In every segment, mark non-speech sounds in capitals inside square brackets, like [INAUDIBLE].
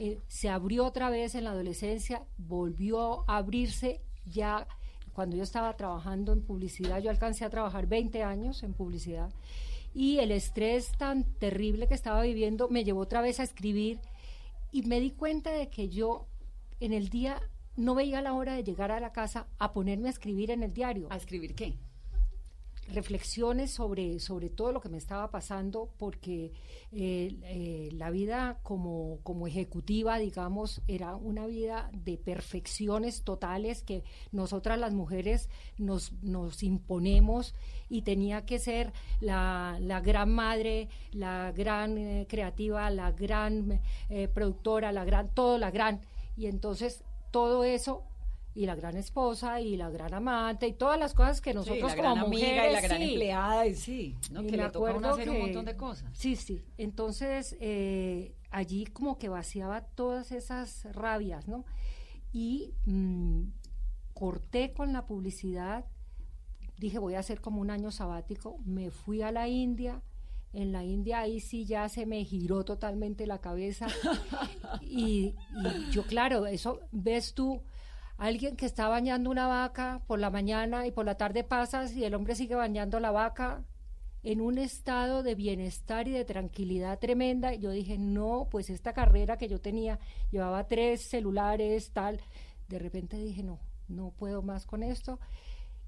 eh, se abrió otra vez en la adolescencia, volvió a abrirse ya cuando yo estaba trabajando en publicidad, yo alcancé a trabajar 20 años en publicidad y el estrés tan terrible que estaba viviendo me llevó otra vez a escribir y me di cuenta de que yo en el día no veía la hora de llegar a la casa a ponerme a escribir en el diario. ¿A escribir qué? Reflexiones sobre, sobre todo lo que me estaba pasando, porque eh, eh, la vida como, como ejecutiva, digamos, era una vida de perfecciones totales que nosotras las mujeres nos, nos imponemos y tenía que ser la, la gran madre, la gran eh, creativa, la gran productora, la gran, todo la gran. Y entonces todo eso y la gran esposa y la gran amante y todas las cosas que nosotros sí, la como gran mujeres, amiga y la gran empleada y sí, ¿no? Y que le toca uno hacer un que- montón de cosas. Sí, sí. Entonces, eh, allí como que vaciaba todas esas rabias, ¿no? Y mm, corté con la publicidad, dije voy a hacer como un año sabático, me fui a la India, en la India ahí sí ya se me giró totalmente la cabeza [LAUGHS] y, y yo claro, eso ves tú, alguien que está bañando una vaca por la mañana y por la tarde pasas y el hombre sigue bañando la vaca en un estado de bienestar y de tranquilidad tremenda. Y yo dije, no, pues esta carrera que yo tenía, llevaba tres celulares, tal, de repente dije, no, no puedo más con esto.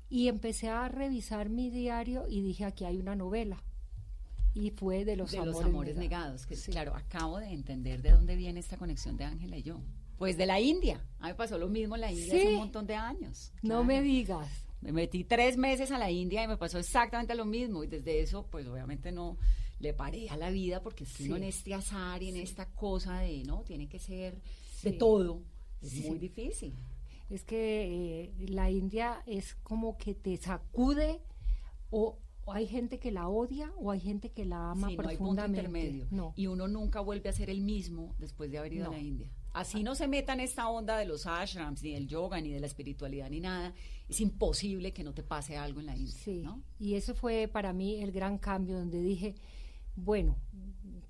Y empecé a revisar mi diario y dije, aquí hay una novela. Y fue de los de amores, los amores negados, que claro, acabo de entender de dónde viene esta conexión de Ángela y yo. Pues de la India. A mí me pasó lo mismo en la India hace un montón de años. No claro. me digas. Me metí tres meses a la India y me pasó exactamente lo mismo. Y desde eso, pues obviamente no le paré a la vida porque uno Sí. en este azar y en Sí. esta cosa de, ¿no? Tiene que ser de todo. Es muy difícil. Es que eh, la India es como que te sacude o, o hay gente que la odia o hay gente que la ama Sí, no hay punto profundamente. intermedio. No. Y uno nunca vuelve a ser el mismo después de haber ido No. a la India. Así no se meta en esta onda de los ashrams, ni del yoga, ni de la espiritualidad, ni nada. Es imposible que no te pase algo en la India, Sí, ¿no? y ese fue para mí el gran cambio donde dije, bueno,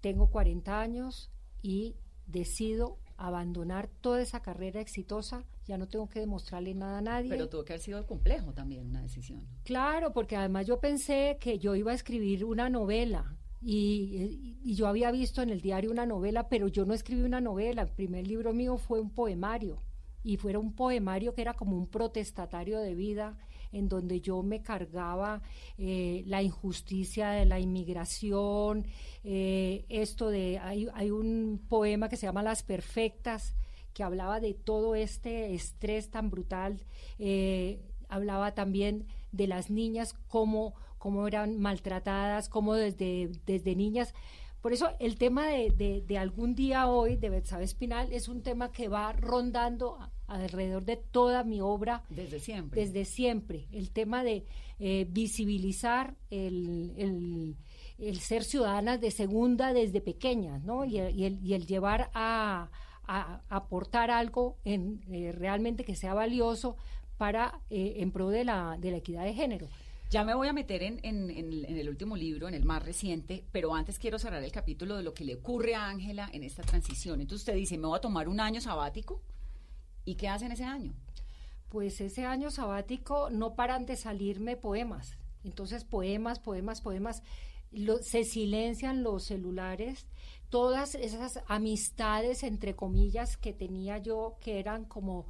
tengo 40 años y decido abandonar toda esa carrera exitosa, ya no tengo que demostrarle nada a nadie. Pero tuvo que haber sido complejo también una decisión. Claro, porque además yo pensé que yo iba a escribir una novela y, yo había visto en el diario una novela, pero yo no escribí una novela. El primer libro mío fue un poemario y fuera un poemario que era como un protestatario de vida en donde yo me cargaba eh, la injusticia de la inmigración, eh, esto de, hay, hay un poema que se llama Las Perfectas, que hablaba de todo este estrés tan brutal, eh, hablaba también de las niñas, cómo, cómo eran maltratadas, cómo desde, desde niñas. Por eso el tema de, de, de algún día hoy de Betsabe Espinal es un tema que va rondando alrededor de toda mi obra Desde siempre. desde siempre. El tema de eh, visibilizar el, el- el ser ciudadanas de segunda desde pequeñas, ¿no? Y, el- y el, y el llevar a, a- a aportar algo en, eh, realmente que sea valioso para eh, en pro de la, de la equidad de género. Ya me voy a meter en, el- último libro, en el más reciente, pero antes quiero cerrar el capítulo de lo que le ocurre a Ángela en esta transición. Entonces usted dice, me voy a tomar un año sabático. ¿Y qué hace en ese año? Pues ese año sabático no paran de salirme poemas. Entonces, poemas, poemas, poemas. Se silencian los celulares. Todas esas amistades, entre comillas, que tenía yo, que eran como,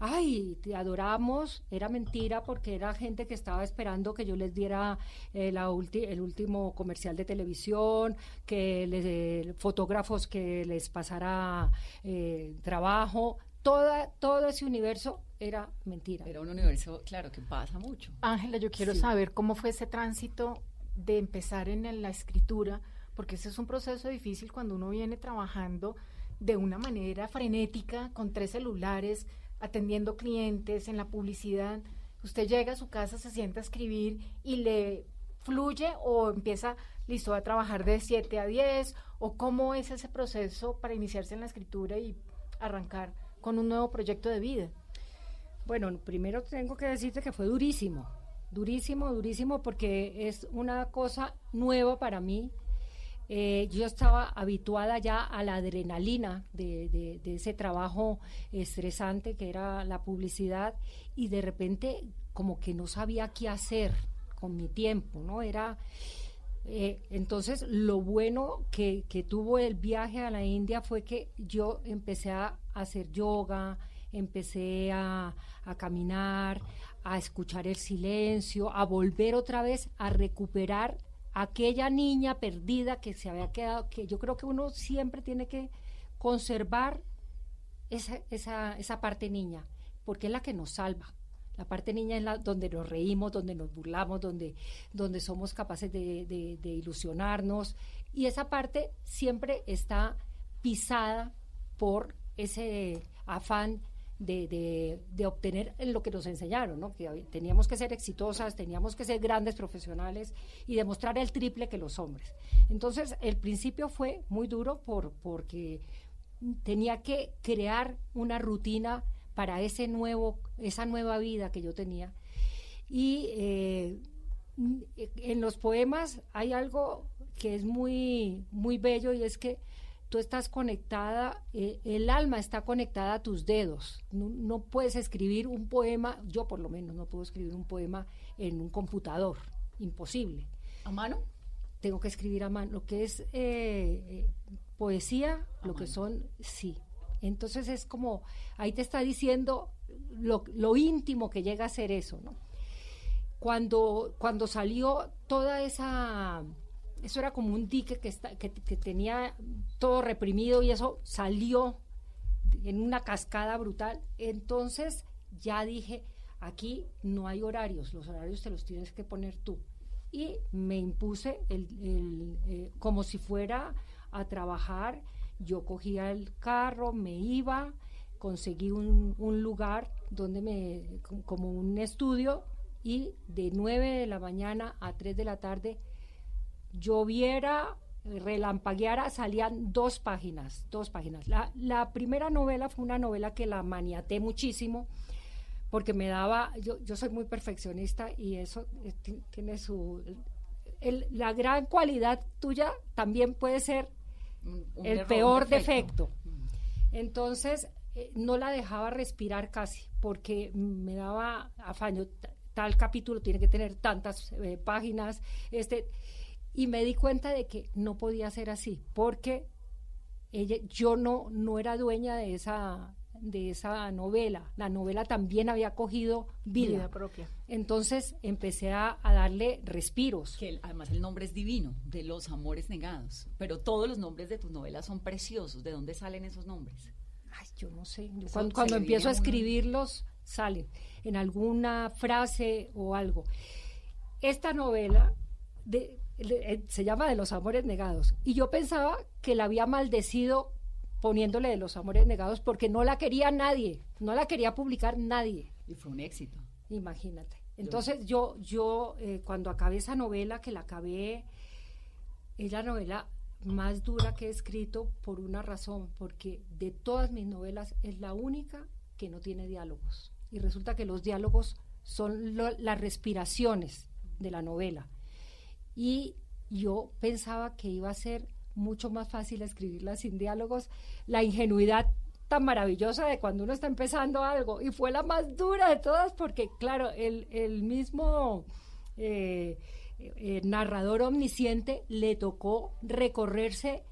ay, te adoramos, era mentira porque era gente que estaba esperando que yo les diera eh, la ulti- el último comercial de televisión, que les, eh, fotógrafos que les pasara eh, trabajo. Toda, todo ese universo era mentira. Era un universo, claro, que pasa mucho. Ángela, yo quiero Sí. saber cómo fue ese tránsito de empezar en la escritura, porque ese es un proceso difícil cuando uno viene trabajando de una manera frenética, con tres celulares, atendiendo clientes, en la publicidad. Usted llega a su casa, se sienta a escribir y le fluye o empieza, listo, a trabajar de 7 a 10, o cómo es ese proceso para iniciarse en la escritura y arrancar con un nuevo proyecto de vida. Bueno, primero tengo que decirte que fue durísimo, durísimo, durísimo, porque es una cosa nueva para mí. Eh, yo estaba habituada ya a la adrenalina de, ese trabajo estresante que era la publicidad y de repente como que no sabía qué hacer con mi tiempo, ¿no? Era... Eh, entonces, lo bueno que, tuvo el viaje a la India fue que yo empecé a hacer yoga, empecé a, a, caminar, a escuchar el silencio, a volver otra vez a recuperar aquella niña perdida que se había quedado, que yo creo que uno siempre tiene que conservar esa, esa, esa parte niña, porque es la que nos salva. La parte niña es la donde nos reímos, donde nos burlamos, donde, donde somos capaces de, de ilusionarnos. Y esa parte siempre está pisada por ese afán de, de, obtener lo que nos enseñaron, ¿no? que teníamos que ser exitosas, teníamos que ser grandes profesionales y demostrar el triple que los hombres. Entonces, el principio fue muy duro por, porque tenía que crear una rutina para ese nuevo, esa nueva vida que yo tenía. Y eh, en los poemas hay algo que es muy, muy bello y es que tú estás conectada, eh, el alma está conectada a tus dedos. No, puedes escribir un poema, yo por lo menos no puedo escribir un poema en un computador, imposible. ¿A mano? Tengo que escribir a mano. Lo que es eh, eh, poesía, lo que son, sí. Entonces es como, ahí te está diciendo lo, lo íntimo que llega a ser eso, ¿no? Cuando, cuando salió toda esa eso era como un dique que, está, que, tenía todo reprimido y eso salió en una cascada brutal. Entonces ya dije, aquí no hay horarios, los horarios te los tienes que poner tú. Y me impuse el, eh, como si fuera a trabajar, yo cogía el carro, me iba, conseguí un, lugar donde me, como un estudio, y de 9 de la mañana a 3 de la tarde lloviera, relampagueara, salían dos páginas, dos páginas. La, la, primera novela fue una novela que la maniaté muchísimo porque me daba, yo, yo soy muy perfeccionista y eso eh, tiene su... la gran cualidad tuya también puede ser el peor defecto. Mm. Entonces, eh, no la dejaba respirar casi porque me daba afaño. Tal capítulo tiene que tener tantas eh, páginas. Este, y me di cuenta de que no podía ser así, porque ella, yo no, no era dueña de esa, de esa novela. La novela también había cogido vida, propia. Entonces empecé a, darle respiros. Que además el nombre es divino, de los amores negados. Pero todos los nombres de tus novelas son preciosos. ¿De dónde salen esos nombres? Ay, yo no sé. cuando, cuando empiezo a escribirlos, salen en alguna frase o algo. Esta novela de, se llama De los amores negados. Y yo pensaba que la había maldecido poniéndole de los amores negados porque no la quería nadie, no la quería publicar nadie. Y fue un éxito. Imagínate. Entonces yo, yo eh, cuando acabé esa novela, que la acabé, es la novela más dura que he escrito por una razón, porque de todas mis novelas es la única que no tiene diálogos. Y resulta que los diálogos son las respiraciones de la novela y yo pensaba que iba a ser mucho más fácil escribirla sin diálogos. La ingenuidad tan maravillosa de cuando uno está empezando algo y fue la más dura de todas porque claro, el, el mismo eh, eh, narrador omnisciente le tocó recorrerse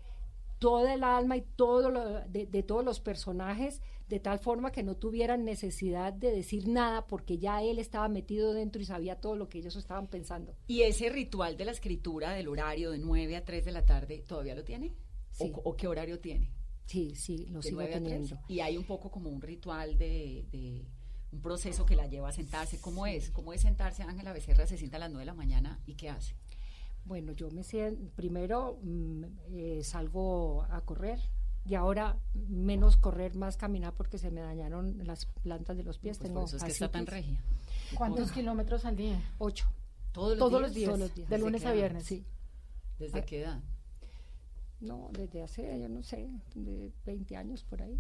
toda el alma y todo lo, de, de todos los personajes de tal forma que no tuvieran necesidad de decir nada porque ya él estaba metido dentro y sabía todo lo que ellos estaban pensando. ¿Y ese ritual de la escritura del horario de 9 a 3 de la tarde todavía lo tiene? Sí. ¿O, qué horario tiene? Sí, sí, lo sigo teniendo. Y hay un poco como un ritual de, un proceso que la lleva a sentarse. ¿Cómo es? ¿Cómo es sentarse? Ángela Becerra se sienta a las 9 de la mañana y ¿qué hace? Bueno, yo me siento, primero mm, eh, salgo a correr, y ahora menos correr, más caminar porque se me dañaron las plantas de los pies. Pues Tengo por eso es que está tan regia. ¿Cuántos kilómetros al día? Ocho. ¿Todos los, días? Todos los días. De lunes a viernes. Sí. ¿Desde ah. qué edad? No, desde hace, yo no sé, de 20 años por ahí.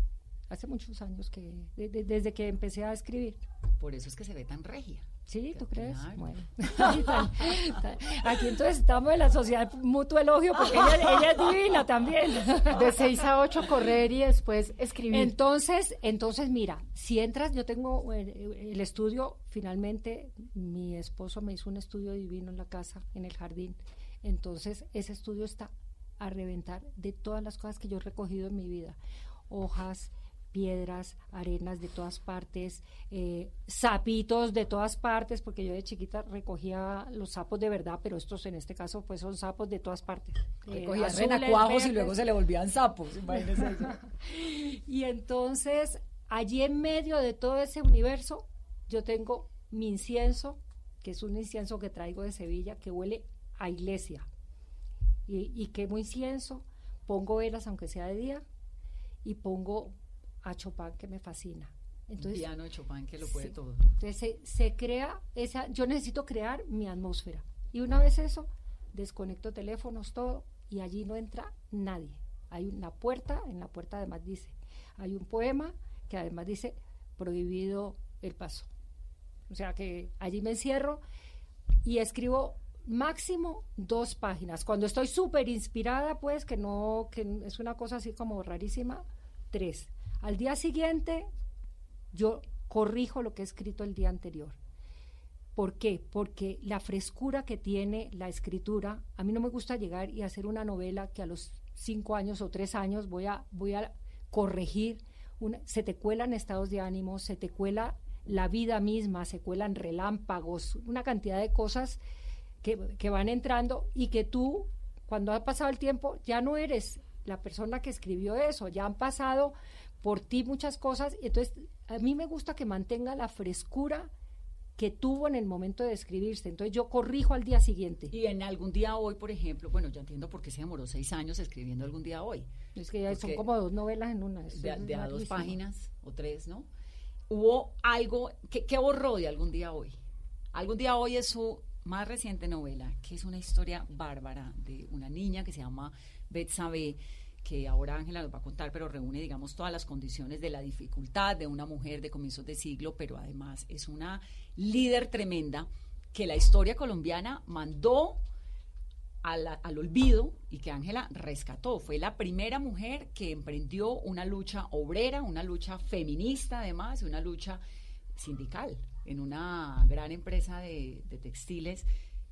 hace muchos años que, desde que empecé a escribir. Por eso es que se ve tan regia. Sí, ¿tú crees? Bueno. [LAUGHS] [LAUGHS] Aquí entonces estamos en la sociedad mutuo elogio porque ella, es divina también. [LAUGHS] De 6 a 8 correr y después escribir. Entonces, entonces mira, si entras, yo tengo eh, el, estudio, finalmente mi esposo me hizo un estudio divino en la casa, en el jardín. Entonces, ese estudio está a reventar de todas las cosas que yo he recogido en mi vida. Hojas, piedras, arenas de todas partes, eh, sapitos de todas partes, porque yo de chiquita recogía los sapos de verdad, pero estos en este caso pues son sapos de todas partes. Eh, recogía renacuajos y luego se le volvían sapos, [LAUGHS] y entonces, allí en medio de todo ese universo, yo tengo mi incienso, que es un incienso que traigo de Sevilla, que huele a iglesia. Y, y quemo incienso, pongo velas aunque sea de día, y pongo a Chopin que me fascina. Entonces, piano de Chopin que lo puede todo. Entonces se, crea esa, yo necesito crear mi atmósfera. Y una vez eso, desconecto teléfonos, todo, y allí no entra nadie. Hay una puerta, en la puerta además dice, hay un poema que además dice, prohibido el paso. O sea que allí me encierro y escribo máximo dos páginas. Cuando estoy súper inspirada, pues, que no, que es una cosa así como rarísima, tres. Al día siguiente, yo corrijo lo que he escrito el día anterior. ¿Por qué? Porque la frescura que tiene la escritura, a mí no me gusta llegar y hacer una novela que a los cinco años o tres años voy a, voy a corregir. se te cuelan estados de ánimo, se te cuela la vida misma, se cuelan relámpagos, una cantidad de cosas que, que van entrando y que tú, cuando ha pasado el tiempo, ya no eres la persona que escribió eso, ya han pasado por ti muchas cosas. Entonces, a mí me gusta que mantenga la frescura que tuvo en el momento de escribirse. Entonces yo corrijo al día siguiente. Y en algún día hoy, por ejemplo, bueno, ya entiendo por qué se demoró seis años escribiendo algún día hoy. Es que ya son como dos novelas en una. De, a dos páginas o tres, ¿no? Hubo algo, que, ¿qué borró de algún día hoy? Algún día hoy es su más reciente novela, que es una historia bárbara de una niña que se llama Betsabe que ahora Ángela nos va a contar, pero reúne, digamos, todas las condiciones de la dificultad de una mujer de comienzos de siglo, pero además es una líder tremenda que la historia colombiana mandó al, olvido y que Ángela rescató. Fue la primera mujer que emprendió una lucha obrera, una lucha feminista además, una lucha sindical en una gran empresa de textiles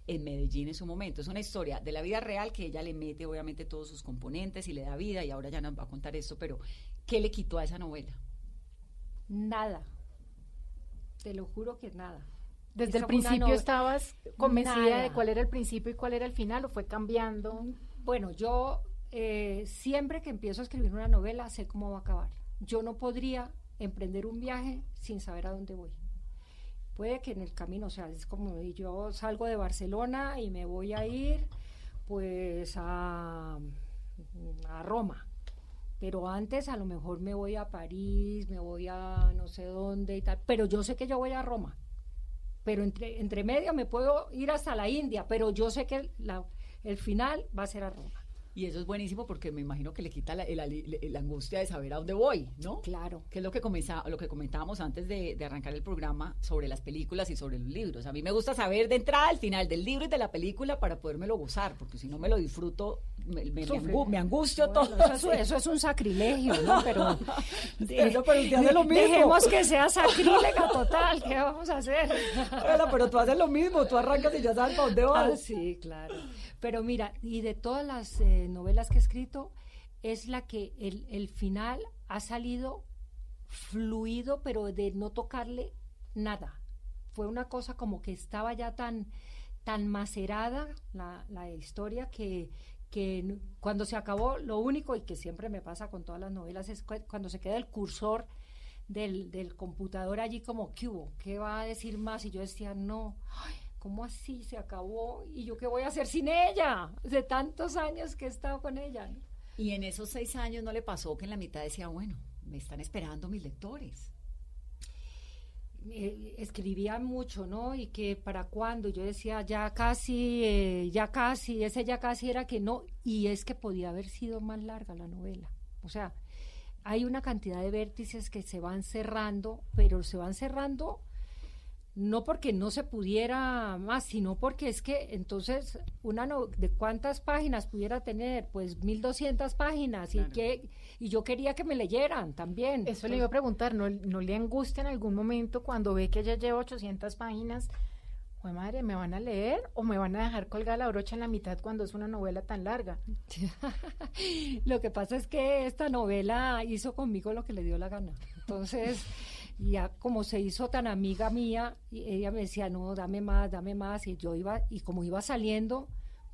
en Medellín en su momento. Es una historia de la vida real que ella le mete obviamente todos sus componentes y le da vida y ahora ya nos va a contar esto, pero ¿qué le quitó a esa novela? Nada. Te lo juro que nada. ¿Desde el principio estabas convencida de cuál era el principio y cuál era el final o fue cambiando? Bueno, yo eh, siempre que empiezo a escribir una novela sé cómo va a acabar. Yo no podría emprender un viaje sin saber a dónde voy puede que en el camino, o sea, es como yo salgo de Barcelona y me voy a ir pues a, a Roma, pero antes a lo mejor me voy a París, me voy a no sé dónde y tal, pero yo sé que yo voy a Roma, pero entre, entre medio me puedo ir hasta la India, pero yo sé que la, el final va a ser a Roma. Y eso es buenísimo porque me imagino que le quita la, angustia de saber a dónde voy, ¿no? Claro. Que es lo que, lo que comentábamos antes de, arrancar el programa sobre las películas y sobre los libros. A mí me gusta saber de entrada al final del libro y de la película para podérmelo gozar, porque si no me lo disfruto, me, me, angustio todo. [LAUGHS] Eso, es un sacrilegio, ¿no? [LAUGHS] Pero, pero lo mismo. dejemos que sea sacrílega total, ¿qué vamos a hacer? pero tú haces lo mismo, tú arrancas y ya sabes para dónde vas. Ah, sí, claro. Pero mira, y de todas las eh, novelas que he escrito, es la que el, el, final ha salido fluido, pero de no tocarle nada. Fue una cosa como que estaba ya tan, tan macerada la, la historia que, que cuando se acabó, lo único, y que siempre me pasa con todas las novelas, es cuando se queda el cursor del, del computador allí como, ¿qué hubo? ¿Qué va a decir más? Y yo decía, no, ay, ¿cómo así se acabó? ¿Y yo qué voy a hacer sin ella? De tantos años que he estado con ella. Y en esos seis años no le pasó que en la mitad decía, bueno, me están esperando mis lectores. Eh, escribía mucho, ¿no? Y que para cuándo, yo decía, ya casi, eh, ya casi, ese ya casi era que no, y es que podía haber sido más larga la novela. O sea, hay una cantidad de vértices que se van cerrando, pero se van cerrando no porque no se pudiera más, sino porque es que entonces una no, de cuántas páginas pudiera tener, pues 1200 páginas y que y yo quería que me leyeran también. Eso le iba a preguntar, ¿no, no le angustia en algún momento cuando ve que ella lleva 800 páginas? Pues madre, ¿me van a leer o me van a dejar colgar la brocha en la mitad cuando es una novela tan larga? [LAUGHS] lo que pasa es que esta novela hizo conmigo lo que le dio la gana. Entonces, ya como se hizo tan amiga mía, ella me decía, no, dame más, dame más, y yo iba, y como iba saliendo,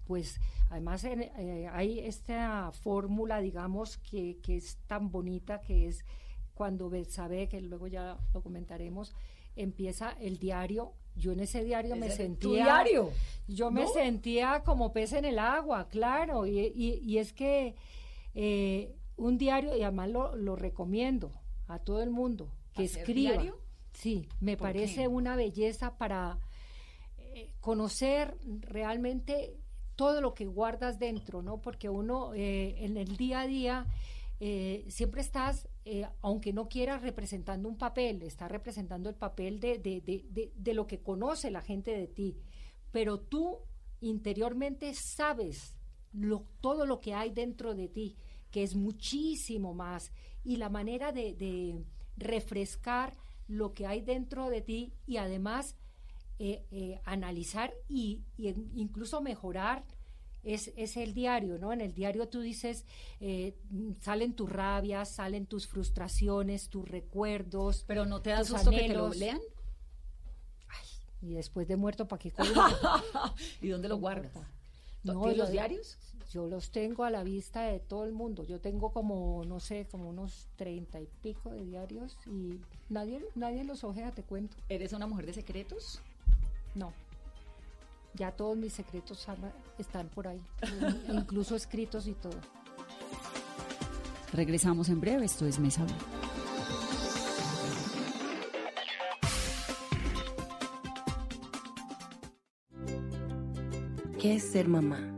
pues además eh, hay esta fórmula, digamos, que, que es tan bonita, que es cuando sabe que luego ya lo comentaremos, empieza el diario yo en ese diario me sentía. diario? Yo me sentía como pez en el agua, claro. Y, y, es que eh, un diario, y además lo, lo, recomiendo a todo el mundo, que escriba. Diario? Sí, me parece una belleza para eh, conocer realmente todo lo que guardas dentro, ¿no? Porque uno eh, en el día a día eh, siempre estás, eh, aunque no quieras, representando un papel, estás representando el papel de, de, de, de, lo que conoce la gente de ti, pero tú interiormente sabes lo, todo lo que hay dentro de ti, que es muchísimo más, y la manera de, refrescar lo que hay dentro de ti y además eh, analizar y, y incluso mejorar es, es, el diario, ¿no? En el diario tú dices, eh, salen tus rabias, salen tus frustraciones, tus recuerdos. Pero no te da susto que te lo lean. y después de muerto, ¿para qué [LAUGHS] ¿Y dónde lo guardas? ¿Tienes los diarios? Yo los tengo a la vista de todo el mundo. Yo tengo como, no sé, como unos treinta y pico de diarios y nadie, nadie los ojea, te cuento. ¿Eres una mujer de secretos? No. Ya todos mis secretos están por ahí, [LAUGHS] incluso escritos y todo. Regresamos en breve, esto es Mesa ¿Qué es ser mamá?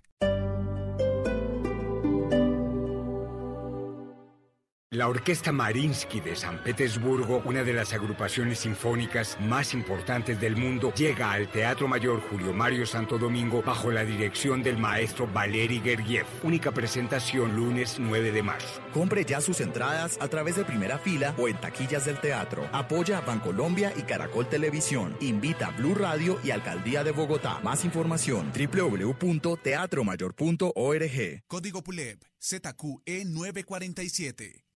La Orquesta Marinsky de San Petersburgo, una de las agrupaciones sinfónicas más importantes del mundo, llega al Teatro Mayor Julio Mario Santo Domingo bajo la dirección del maestro Valery Gergiev. Única presentación lunes 9 de marzo. Compre ya sus entradas a través de primera fila o en taquillas del teatro. Apoya a Bancolombia y Caracol Televisión. Invita a Blue Radio y Alcaldía de Bogotá. Más información www.teatromayor.org. Código PULEB ZQE 947.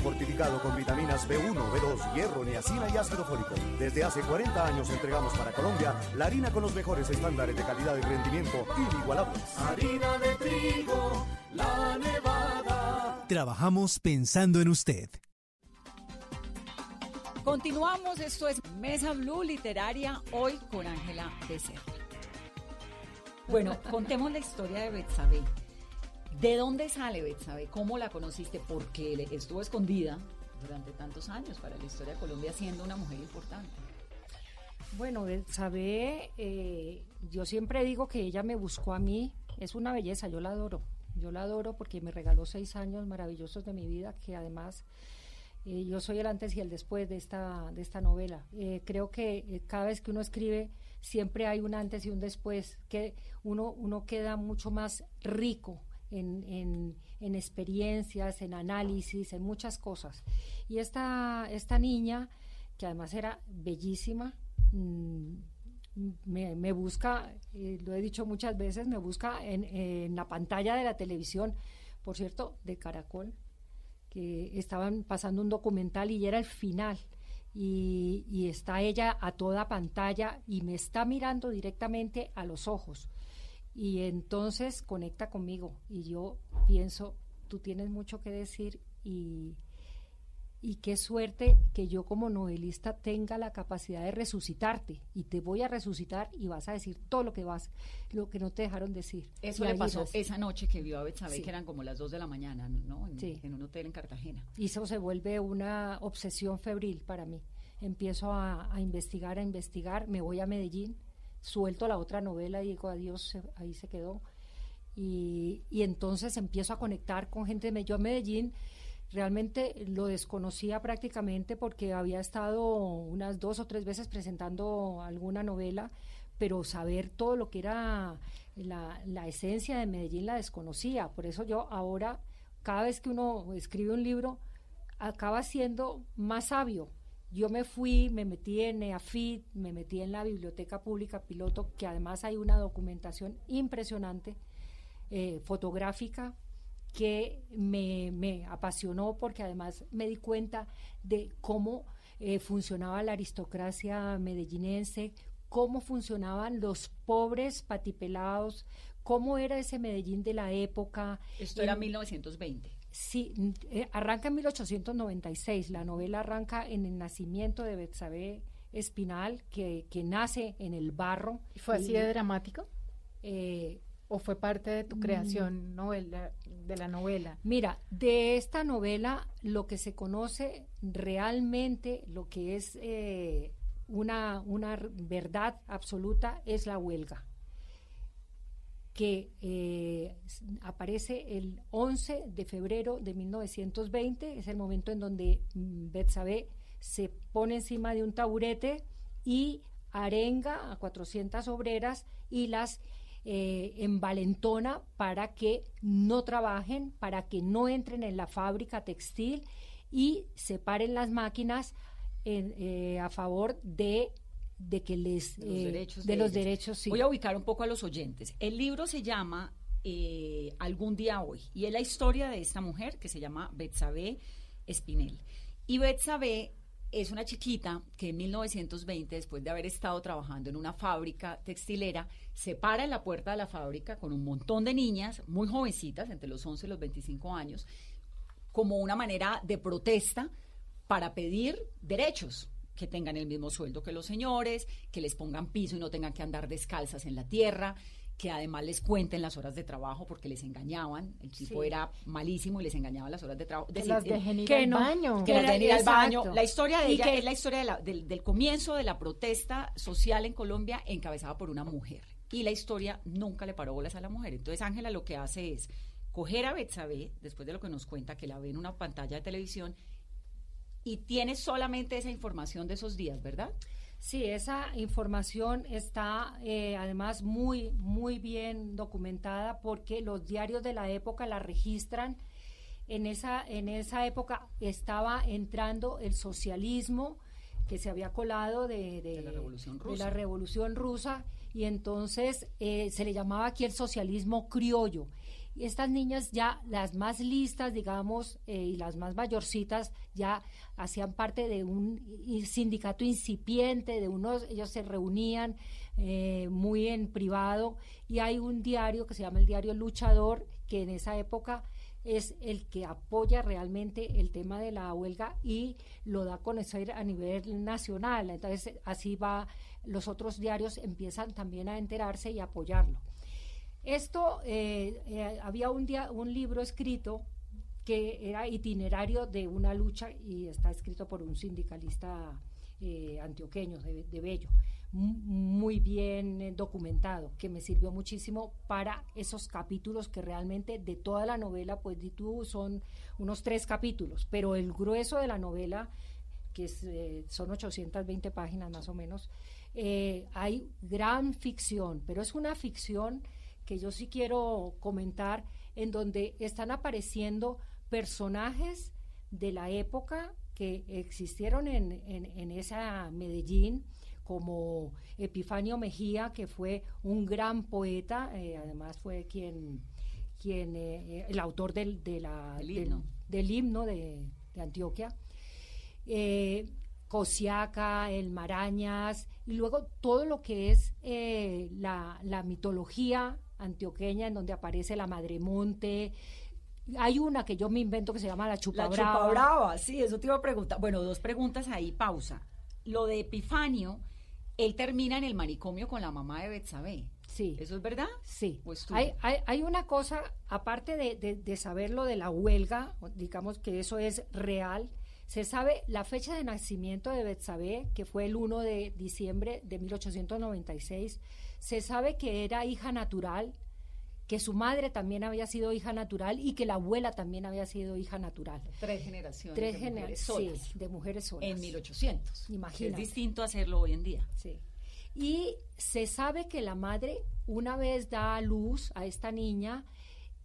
Fortificado con vitaminas B1, B2, hierro, niacina y ácido fólico. Desde hace 40 años entregamos para Colombia la harina con los mejores estándares de calidad y rendimiento inigualables. Harina de trigo, la nevada. Trabajamos pensando en usted. Continuamos, esto es Mesa Blue Literaria, hoy con Ángela Becerra. Bueno, contemos la historia de Betsabe. ¿De dónde sale Betsabe? ¿Cómo la conociste? Porque estuvo escondida durante tantos años para la historia de Colombia siendo una mujer importante. Bueno, Betsabe, eh, yo siempre digo que ella me buscó a mí es una belleza, yo la adoro. Yo la adoro porque me regaló seis años maravillosos de mi vida, que además eh, yo soy el antes y el después de esta, de esta novela. Eh, creo que cada vez que uno escribe siempre hay un antes y un después, que uno, uno queda mucho más rico en, en, en experiencias, en análisis, en muchas cosas. Y esta, esta niña, que además era bellísima, mmm, me, me, busca, eh, lo he dicho muchas veces, me busca en, en, la pantalla de la televisión, por cierto, de Caracol, que estaban pasando un documental y era el final. Y, y, está ella a toda pantalla y me está mirando directamente a los ojos. Y entonces conecta conmigo y yo pienso, tú tienes mucho que decir y, y qué suerte que yo como novelista tenga la capacidad de resucitarte y te voy a resucitar y vas a decir todo lo que vas, lo que no te dejaron decir. Eso le pasó irás. esa noche que vio a Betsabe, sí. que eran como las 2 de la mañana, ¿no? En, sí. en, un hotel en Cartagena. Y eso se vuelve una obsesión febril para mí. Empiezo a, a investigar, a investigar, me voy a Medellín, suelto la otra novela y digo adiós, ahí se quedó. Y, y entonces empiezo a conectar con gente de. Yo a Medellín realmente lo desconocía prácticamente porque había estado unas dos o tres veces presentando alguna novela, pero saber todo lo que era la, la, esencia de Medellín la desconocía. Por eso yo ahora, cada vez que uno escribe un libro, acaba siendo más sabio. Yo me fui, me metí en EAFIT, me metí en la Biblioteca Pública Piloto, que además hay una documentación impresionante, eh, fotográfica, que me, me, apasionó porque además me di cuenta de cómo eh, funcionaba la aristocracia medellinense, cómo funcionaban los pobres patipelados, cómo era ese Medellín de la época. Esto era 1920. Sí, eh, arranca en 1896. La novela arranca en el nacimiento de Betsabe Espinal, que, que nace en el barro. ¿Fue así de dramático? Eh, ¿O fue parte de tu creación Mm. novela, de la novela? Mira, de esta novela lo que se conoce realmente, lo que es eh, una, una verdad absoluta, es la huelga que eh, aparece el 11 de febrero de 1920, es el momento en donde mm, Betsabe se pone encima de un taburete y arenga a 400 obreras y las eh, envalentona para que no trabajen, para que no entren en la fábrica textil y separen las máquinas eh, a favor de de que les de los eh, derechos, de de los ellos. derechos sí. voy a ubicar un poco a los oyentes el libro se llama eh, algún día hoy y es la historia de esta mujer que se llama Betsabe Espinel y Betsabe es una chiquita que en 1920, después de haber estado trabajando en una fábrica textilera, se para en la puerta de la fábrica con un montón de niñas muy jovencitas, entre los 11 y los 25 años, como una manera de protesta para pedir derechos, que tengan el mismo sueldo que los señores, que les pongan piso y no tengan que andar descalzas en la tierra, que además les cuenten las horas de trabajo porque les engañaban, el tipo Sí. era malísimo y les engañaban las horas de trabajo. Que las dejen ir que al no, baño. que las dejen ir al baño. La historia de ella que- es la historia de la- del, del comienzo de la protesta social en Colombia encabezada por una mujer. Y la historia nunca le paró bolas a la mujer. Entonces Ángela lo que hace es coger a Betsabe, después de lo que nos cuenta, que la ve en una pantalla de televisión, y tiene solamente esa información de esos días, ¿verdad? Sí, esa información está eh, además muy, muy bien documentada porque los diarios de la época la registran. En esa, en esa época estaba entrando el socialismo que se había colado de, de- De la Revolución de Rusa. la Revolución Rusa y entonces eh, se le llamaba aquí el socialismo criollo. Y estas niñas ya, las más listas, digamos, eh, y las más mayorcitas, ya hacían parte de un sindicato incipiente, de unos, ellos se reunían eh, muy en privado, y hay un diario que se llama el diario Luchador, que en esa época es el que apoya realmente el tema de la huelga y lo da a conocer a nivel nacional. Entonces, así va, los otros diarios empiezan también a enterarse y apoyarlo. Esto, eh, eh, había un, dia- un libro escrito que era itinerario de una lucha y está escrito por un sindicalista eh, antioqueño de, de Bello, muy bien eh, documentado, que me sirvió muchísimo para esos capítulos que realmente de toda la novela, pues tú, son unos tres capítulos, pero el grueso de la novela, que eh, son 820 páginas más o menos, eh, hay gran ficción, pero es una ficción que yo sí quiero comentar, en donde están apareciendo personajes de la época que existieron en, en esa Medellín, como Epifanio Mejía, que fue un gran poeta, eh, además fue quien, quien eh, el autor del, de la, del, himno, de, Antioquia. Eh, Cosiaca, el Marañas, y luego todo lo que es la, la, mitología antioqueña, en donde aparece la Madre Monte. Hay una que yo me invento que se llama la Chupabrava. La Chupabrava, sí, eso te iba a preguntar. Bueno, dos preguntas ahí, pausa. Lo de Epifanio, él termina en el manicomio con la mamá de Betsabé. Sí. ¿Eso es verdad? Sí. Hay, hay, hay, una cosa, aparte de, de, saber lo de la huelga, digamos que eso es real, se sabe la fecha de nacimiento de Betsabé, que fue el 1 de diciembre de 1896. Se sabe que era hija natural que su madre también había sido hija natural y que la abuela también había sido hija natural. Tres generaciones. Tres de mujeres solas. de mujeres solas. En 1800. Imagínate. Es distinto hacerlo hoy en día. Sí. Y se sabe que la madre, una vez da a luz a esta niña,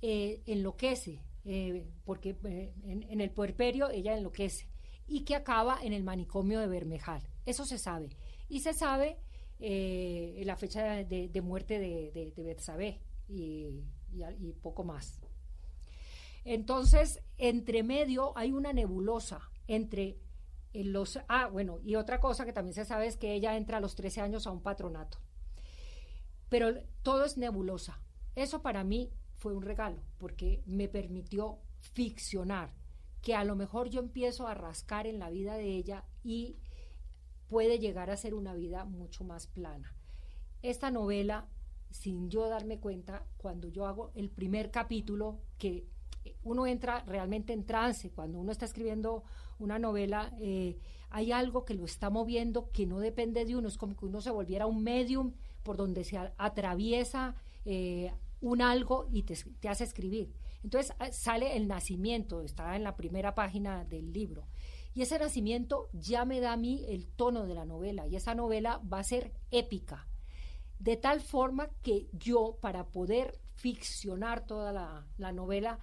eh, enloquece, eh, porque eh, en, el puerperio ella enloquece, y que acaba en el manicomio de Bermejal. Eso se sabe. Y se sabe la fecha de, muerte de, de, de Betsabé y, poco más. Entonces, entre medio hay una nebulosa entre los... Ah, bueno, y otra cosa que también se sabe es que ella entra a los 13 años a un patronato. Pero todo es nebulosa. Eso para mí fue un regalo, porque me permitió ficcionar, que a lo mejor yo empiezo a rascar en la vida de ella y puede llegar a ser una vida mucho más plana. Esta novela sin yo darme cuenta, cuando yo hago el primer capítulo, que uno entra realmente en trance, cuando uno está escribiendo una novela, eh, hay algo que lo está moviendo que no depende de uno, es como que uno se volviera un medium por donde se atraviesa eh, un algo y te, hace escribir. Entonces sale el nacimiento, está en la primera página del libro. Y ese nacimiento ya me da a mí el tono de la novela y esa novela va a ser épica. De tal forma que yo, para poder ficcionar toda la, novela,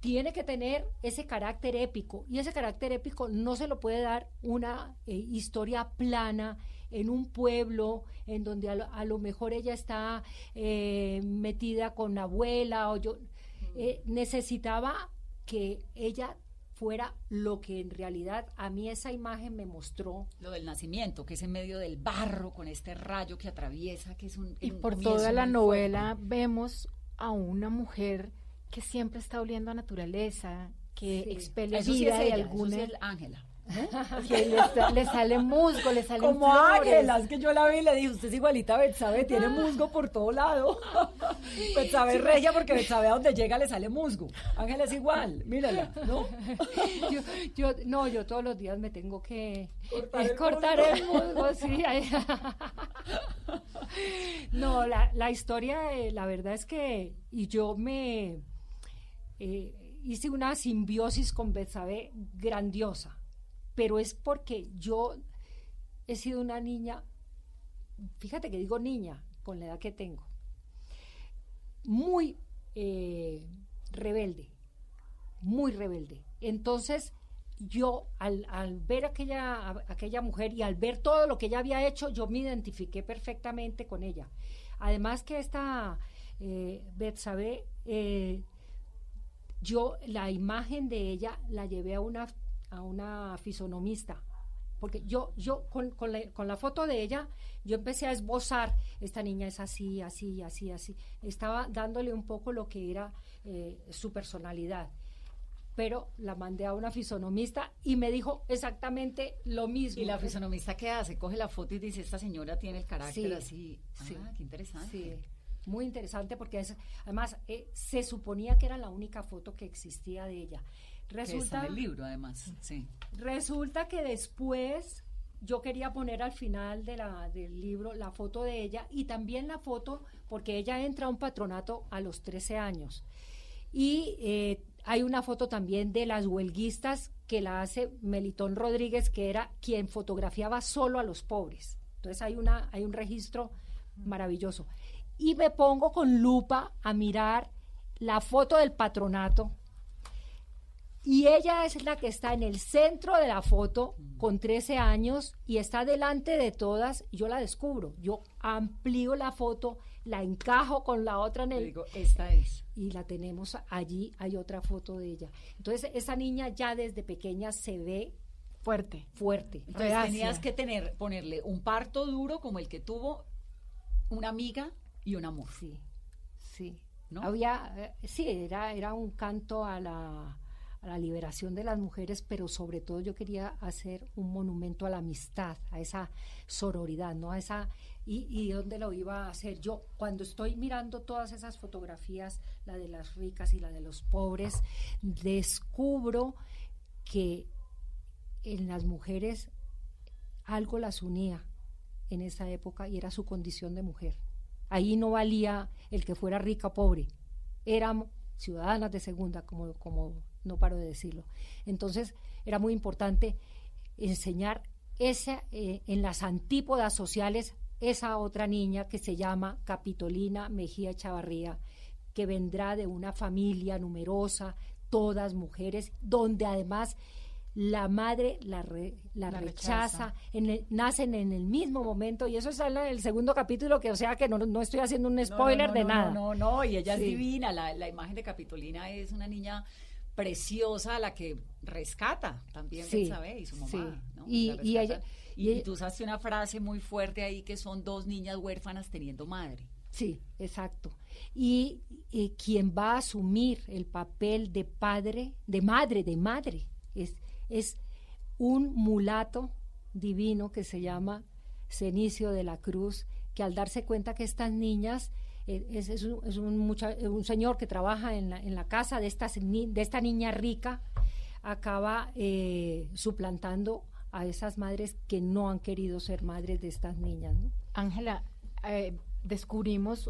tiene que tener ese carácter épico y ese carácter épico no se lo puede dar una eh, historia plana en un pueblo en donde a lo, mejor ella está eh, metida con la abuela o yo eh, necesitaba que ella fuera lo que en realidad a mí esa imagen me mostró. Lo del nacimiento, que es en medio del barro, con este rayo que atraviesa, que es un... Y por toda la novela vemos a una mujer que siempre está oliendo a naturaleza, que expele vida y alguna... Ángela. [LAUGHS] le, sale musgo, le sale Como Ángela, es que yo la vi y le dije, usted es igualita a Betsabe, tiene ah. musgo por todo lado. [LAUGHS] Betsabe es regia porque Betsabe a donde llega le sale musgo. Ángela es igual, mírala, ¿no? [LAUGHS] yo, no, yo todos los días me tengo que cortar, el, musgo. sí. no, la, la historia, eh, la verdad es que, y yo me... Eh, hice una simbiosis con Betsabe grandiosa pero es porque yo he sido una niña, fíjate que digo niña, con la edad que tengo, muy eh, rebelde, muy rebelde. Entonces, yo al, ver aquella, aquella mujer y al ver todo lo que ella había hecho, yo me identifiqué perfectamente con ella. Además que esta eh, Betsabe, eh, yo la imagen de ella la llevé a una a una fisonomista, porque yo, yo con, con, la, con, la, foto de ella, yo empecé a esbozar, esta niña es así, así, así, así. Estaba dándole un poco lo que era eh, su personalidad. Pero la mandé a una fisonomista y me dijo exactamente lo mismo. ¿Y la fisonomista qué hace? Coge la foto y dice, esta señora tiene el carácter así. Sí, ah, qué interesante. Sí muy interesante porque además eh, se suponía que era la única foto que existía de ella. Resulta, el libro, además. Sí. Resulta que después yo quería poner al final de la, del libro la foto de ella y también la foto porque ella entra a un patronato a los 13 años. Y eh, hay una foto también de las huelguistas que la hace Melitón Rodríguez, que era quien fotografiaba solo a los pobres. Entonces hay, una, hay un registro maravilloso. Y me pongo con lupa a mirar la foto del patronato y ella es la que está en el centro de la foto con 13 años y está delante de todas. Yo la descubro. Yo amplío la foto, la encajo con la otra en el. digo, esta es. Y la tenemos allí. Hay otra foto de ella. Entonces, esa niña ya desde pequeña se ve fuerte. Fuerte. Entonces, tenías que tener, ponerle un parto duro como el que tuvo una amiga y un amor. Sí, sí. ¿No? Había, eh, sí, era, era un canto a la a la liberación de las mujeres, pero sobre todo yo quería hacer un monumento a la amistad, a esa sororidad, ¿no? A esa y, dónde lo iba a hacer yo cuando estoy mirando todas esas fotografías, la de las ricas y la de los pobres, descubro que en las mujeres algo las unía en esa época y era su condición de mujer. Ahí no valía el que fuera rica o pobre. Éramos ciudadanas de segunda, como no paro de decirlo. Entonces, era muy importante enseñar esa, eh, en las antípodas sociales esa otra niña que se llama Capitolina Mejía Chavarría, que vendrá de una familia numerosa, todas mujeres, donde además la madre la, la, rechaza, En nacen en el mismo momento y eso está en el segundo capítulo que o sea que no, no estoy haciendo un spoiler de nada. No, no, no, y ella es divina, la, la imagen de Capitolina es una niña preciosa la que rescata también sí, y su mamá. Y, y, ella, y, tú usaste una frase muy fuerte ahí que son dos niñas huérfanas teniendo madre. Sí, exacto. Y, quien va a asumir el papel de padre, de madre, de madre, es, es un mulato divino que se llama Cenicio de la Cruz, que al darse cuenta que estas niñas eh, es, un, señor que trabaja en la, casa de esta, de esta niña rica, acaba eh, suplantando a esas madres que no han querido ser madres de estas niñas. Ángela, eh, descubrimos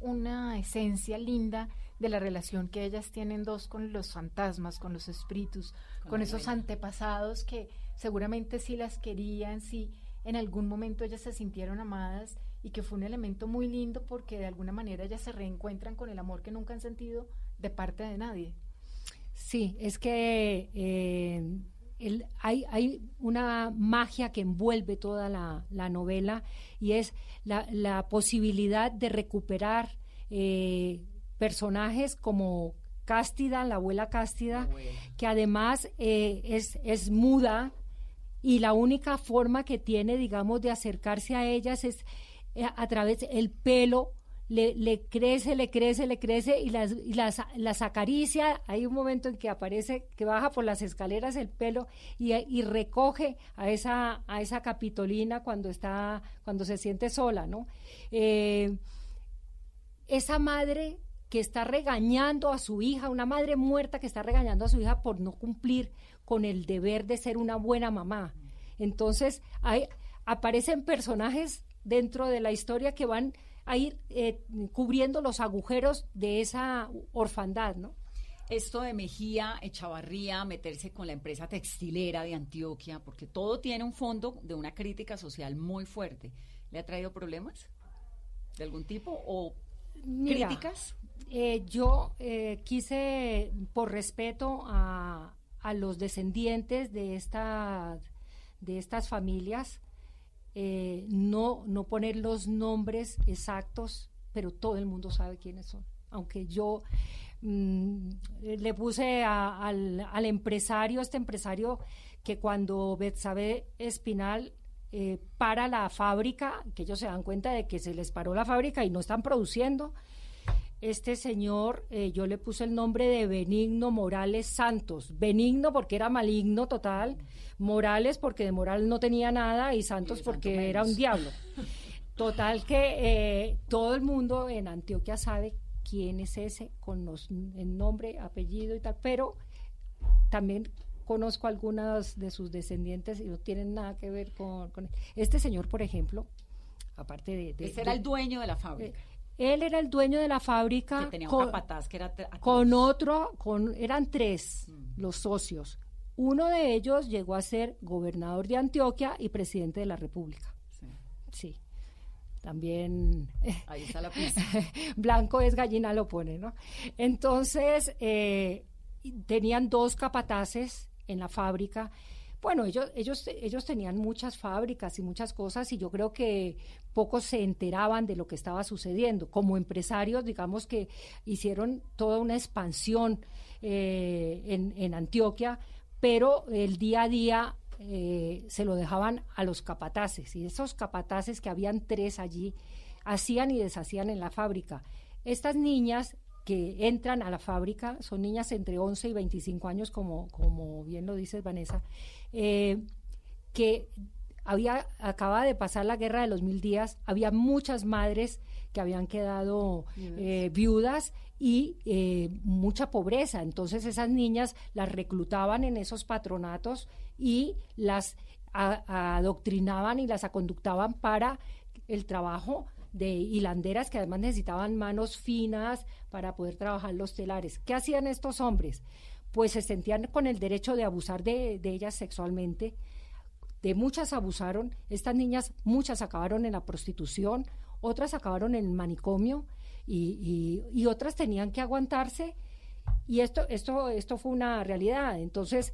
una esencia linda de la relación que ellas tienen dos con los fantasmas, con los espíritus, con, esos antepasados que seguramente sí las querían, sí en algún momento ellas se sintieron amadas y que fue un elemento muy lindo porque de alguna manera ellas se reencuentran con el amor que nunca han sentido de parte de nadie. Sí, es que eh, hay, hay, una magia que envuelve toda la, novela y es la, posibilidad de recuperar eh, personajes como Cástida, la abuela Cástida, que además eh, es, es muda y la única forma que tiene, digamos, de acercarse a ellas es eh, a través del pelo, le, crece, le crece, le crece y, las, las, las, acaricia. Hay un momento en que aparece, que baja por las escaleras el pelo y, y, recoge a esa, a esa capitolina cuando está, cuando se siente sola, ¿no? Eh, esa madre que está regañando a su hija, una madre muerta que está regañando a su hija por no cumplir con el deber de ser una buena mamá. Entonces, hay, aparecen personajes dentro de la historia que van a ir eh, cubriendo los agujeros de esa orfandad, ¿no? Esto de Mejía, Echavarría, meterse con la empresa textilera de Antioquia, porque todo tiene un fondo de una crítica social muy fuerte. ¿Le ha traído problemas de algún tipo o críticas? Eh, yo eh, quise, por respeto a, a, los descendientes de, esta, de estas familias, eh, no, no poner los nombres exactos, pero todo el mundo sabe quiénes son. Aunque yo mm, le puse al, al, empresario, este empresario que cuando Betsabe Espinal eh, para la fábrica, que ellos se dan cuenta de que se les paró la fábrica y no están produciendo, este señor, eh, yo le puse el nombre de Benigno Morales Santos. Benigno porque era maligno total. Morales porque de moral no tenía nada y Santos porque era un diablo. Total que eh, todo el mundo en Antioquia sabe quién es ese con los, el nombre, apellido y tal, pero también conozco algunas de sus descendientes y no tienen nada que ver con, este señor, por ejemplo, aparte de... de este era el dueño de la fábrica. Él era el dueño de la fábrica. Que tenía un capataz que era... Con otro, con, eran tres mm. los socios. Uno de ellos llegó a ser gobernador de Antioquia y presidente de la República. Sí. También. [LAUGHS] Ahí está la pista. [LAUGHS] blanco es gallina, lo pone, ¿no? Entonces, eh, tenían dos capataces en la fábrica. Bueno, ellos, ellos, ellos tenían muchas fábricas y muchas cosas y yo creo que pocos se enteraban de lo que estaba sucediendo. Como empresarios, digamos que hicieron toda una expansión eh, en, en Antioquia, pero el día a día eh, se lo dejaban a los capataces y esos capataces que habían tres allí hacían y deshacían en la fábrica. Estas niñas que entran a la fábrica son niñas entre 11 y 25 años, como, como bien lo dices Vanessa, eh, que había acababa de pasar la guerra de los mil días, había muchas madres que habían quedado eh, viudas y eh, mucha pobreza. Entonces esas niñas las reclutaban en esos patronatos y las adoctrinaban y las aconductaban para el trabajo de hilanderas que además necesitaban manos finas para poder trabajar los telares. ¿Qué hacían estos hombres? Pues se sentían con el derecho de abusar de, de ellas sexualmente. De muchas abusaron. Estas niñas, muchas acabaron en la prostitución, otras acabaron en el manicomio y, y, otras tenían que aguantarse y esto, esto, esto fue una realidad. Entonces,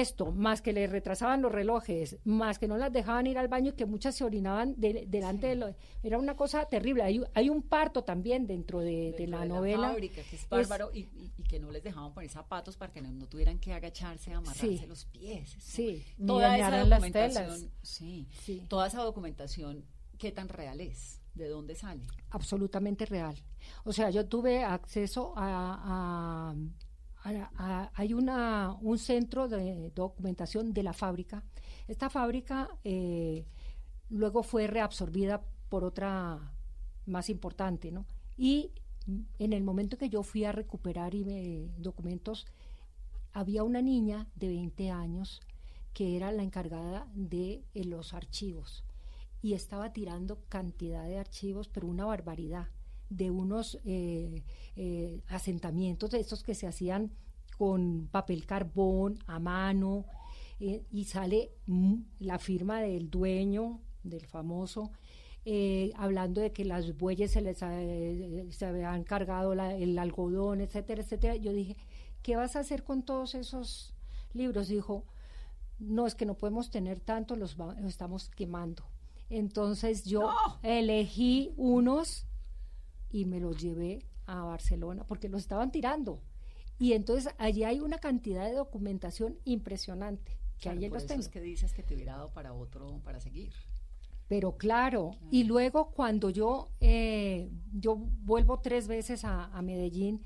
esto, más que le retrasaban los relojes, más que no las dejaban ir al baño y que muchas se orinaban delante de lo... Era una cosa terrible. Hay, hay un parto también dentro de, la novela. que es bárbaro y, que no les dejaban poner zapatos para que no, tuvieran que agacharse, amarrarse los pies. Sí, toda esa documentación. Sí, sí, toda esa documentación, ¿qué tan real es? ¿De dónde sale? Absolutamente real. O sea, yo tuve acceso a, hay una, un centro de documentación de la fábrica. Esta fábrica eh, luego fue reabsorbida por otra más importante, ¿no? Y en el momento que yo fui a recuperar documentos, había una niña de 20 años que era la encargada de eh, los archivos y estaba tirando cantidad de archivos, pero una barbaridad, de unos eh, eh, asentamientos de estos que se hacían con papel carbón a mano eh, y sale la firma del dueño, del famoso, hablando de que las bueyes se les se habían cargado el algodón, etcétera, etcétera. Yo dije, ¿qué vas a hacer con todos esos libros? Dijo, no, es que no podemos tener tanto, los estamos quemando. Entonces yo elegí unos y me los llevé a Barcelona porque los estaban tirando. Y entonces allí hay una cantidad de documentación impresionante. Que claro, por eso es que dices que te hubiera dado para otro, para seguir. Pero claro, y luego cuando yo, eh, yo vuelvo tres veces a, Medellín,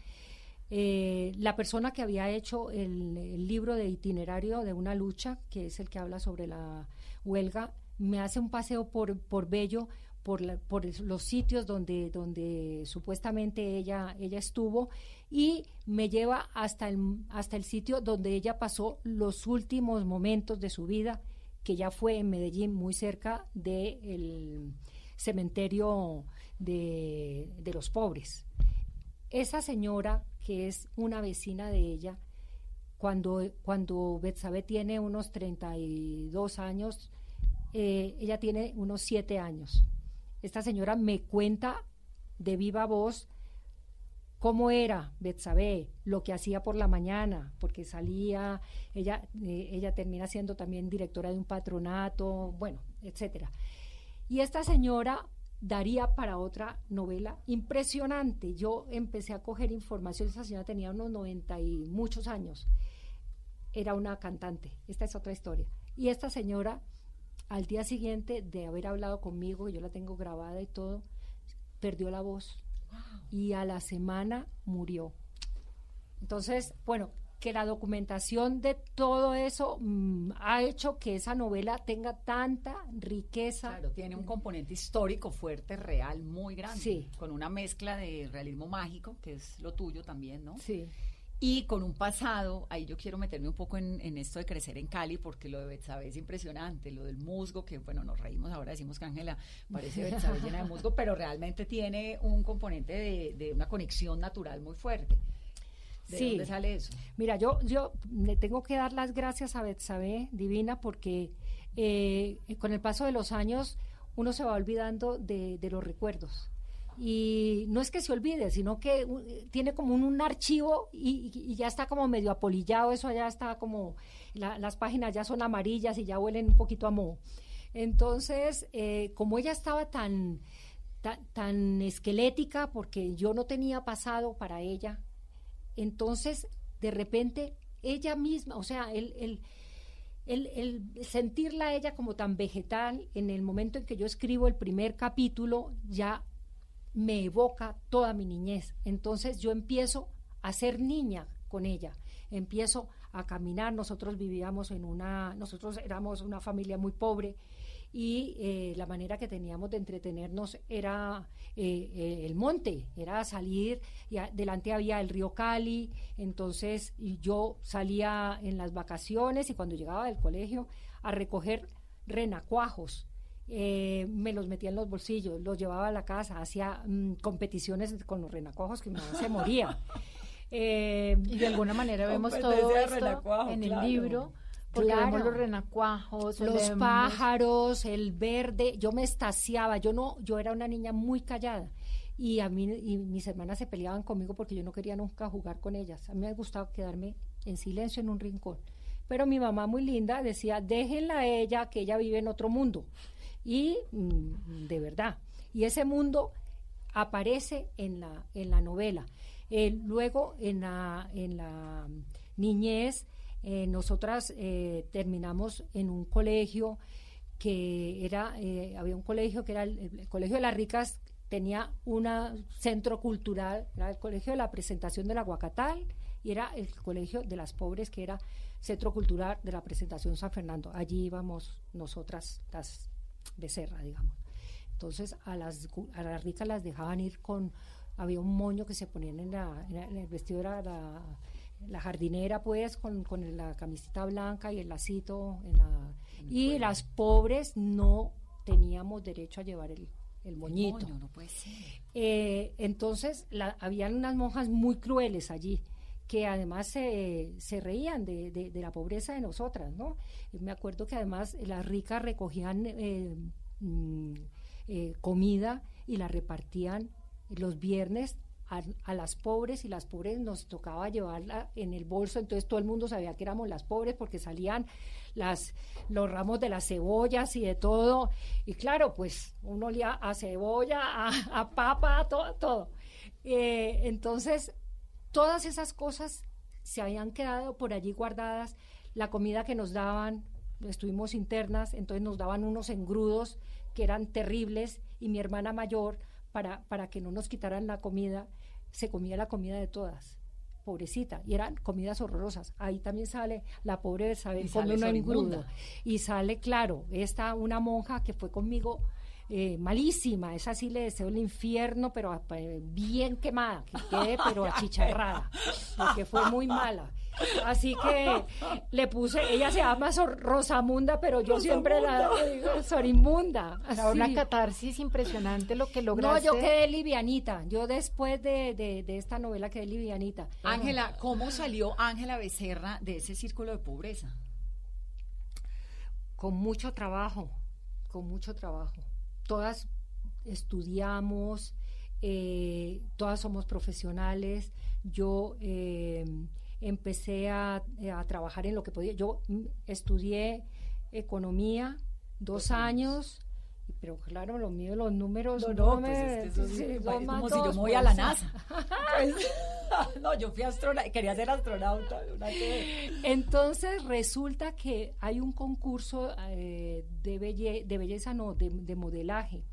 eh, la persona que había hecho el, el, libro de itinerario de una lucha, que es el que habla sobre la huelga, me hace un paseo por, por Bello, por, por los sitios donde, donde supuestamente ella, ella estuvo y me lleva hasta el, hasta el sitio donde ella pasó los últimos momentos de su vida, que ya fue en Medellín, muy cerca del cementerio de, de los pobres. Esa señora, que es una vecina de ella, cuando, cuando Betsabe tiene unos 32 años, eh, ella tiene unos siete años. Esta señora me cuenta de viva voz cómo era Betsabé, lo que hacía por la mañana, porque salía, ella, eh, ella termina siendo también directora de un patronato, bueno, etcétera. Y esta señora daría para otra novela impresionante. Yo empecé a coger información, esa señora tenía unos 90 y muchos años. Era una cantante, esta es otra historia. Y esta señora al día siguiente de haber hablado conmigo, yo la tengo grabada y todo, perdió la voz y a la semana murió. Entonces, bueno, que la documentación de todo eso mm, ha hecho que esa novela tenga tanta riqueza. Claro, tiene un componente histórico fuerte, real, muy grande, con una mezcla de realismo mágico, que es lo tuyo también, ¿no? Sí. Y con un pasado, ahí yo quiero meterme un poco en, esto de crecer en Cali, porque lo de Betsabe es impresionante, lo del musgo, que bueno, nos reímos ahora, decimos que Ángela parece Betsabe llena de musgo, pero realmente tiene un componente de, una conexión natural muy fuerte. ¿De dónde sale eso? Mira, yo, yo le tengo que dar las gracias a Betsabe Divina porque eh, con el paso de los años uno se va olvidando de, de los recuerdos y no es que se olvide, sino que tiene como un, archivo y, ya está como medio apolillado, eso ya está como, las páginas ya son amarillas y ya huelen un poquito a moho. Entonces, eh, como ella estaba tan, tan, esquelética, porque yo no tenía pasado para ella, entonces, de repente, ella misma, o sea, el, el el, sentirla ella como tan vegetal, en el momento en que yo escribo el primer capítulo, ya me evoca toda mi niñez. Entonces yo empiezo a ser niña con ella, empiezo a caminar. Nosotros vivíamos en una, nosotros éramos una familia muy pobre y eh, la manera que teníamos de entretenernos era eh, eh, el monte, era salir, y delante había el río Cali, entonces yo salía en las vacaciones y cuando llegaba del colegio a recoger renacuajos eh, me los metía en los bolsillos, los llevaba a la casa, hacía mm, competiciones con los renacuajos que mi mamá se moría. [LAUGHS] Eh, y de alguna manera [LAUGHS] vemos todo esto en el libro. Porque vemos los renacuajos, los pájaros, el verde. Yo me estaciaba. Yo no, yo era una niña muy callada y a mí y mis hermanas se peleaban conmigo porque yo no quería nunca jugar con ellas. A mí me gustaba quedarme en silencio en un rincón. Pero mi mamá muy linda decía, déjenla a ella, que ella vive en otro mundo y mm, de verdad. Y ese mundo aparece en la, en la novela. luego, en la, en la niñez, eh, nosotras eh, terminamos en un colegio que era, eh, había un colegio que era el, Colegio de las Ricas, tenía un centro cultural, era el Colegio de la Presentación del Aguacatal y era el Colegio de las Pobres, que era Centro Cultural de la Presentación San Fernando. Allí íbamos nosotras, las becerra, digamos. Entonces a las, a las ricas las dejaban ir con, había un moño que se ponían en, la, en, el vestido de la, la, jardinera, pues, con, con, la camiseta blanca y el lacito. En la, y las pobres no teníamos derecho a llevar el, el moñito. no puede ser. Eh, entonces, habían unas monjas muy crueles allí que además se, reían de, de, la pobreza de nosotras, ¿no? me acuerdo que además las ricas recogían eh, mm, eh, comida y la repartían los viernes a, las pobres y las pobres nos tocaba llevarla en el bolso, entonces todo el mundo sabía que éramos las pobres porque salían las, los ramos de las cebollas y de todo, y claro, pues uno olía a cebolla, a, papa, todo, todo. Eh, entonces todas esas cosas se habían quedado por allí guardadas, la comida que nos daban, estuvimos internas, entonces nos daban unos engrudos que eran terribles y mi hermana mayor, para, para que no nos quitaran la comida, se comía la comida de todas pobrecita, y eran comidas horrorosas. Ahí también sale la pobre saber come un engrudo. Y sale, claro, esta una monja que fue conmigo eh, malísima, esa sí le deseo el infierno, pero eh, bien quemada, que quede [LAUGHS] pero achicharrada, porque fue muy mala. Así que le puse, ella se llama Rosamunda, pero yo siempre la digo Sorimunda. Una catarsis impresionante lo que lograste. No, yo quedé livianita. Yo después de, de esta novela quedé livianita. Ángela, ¿cómo salió Ángela Becerra de ese círculo de pobreza? Con mucho trabajo, con mucho trabajo todas estudiamos, eh, todas somos profesionales. Yo eh, empecé a, trabajar en lo que podía. Yo mm, estudié economía dos años pero claro, lo mío, los números. No, no, pues es, como si yo me voy a la. NASA. [LAUGHS] Pues, [LAUGHS] no, yo fui astronauta, quería ser astronauta. Entonces resulta que hay un concurso eh, de, de belleza, no, de, modelaje.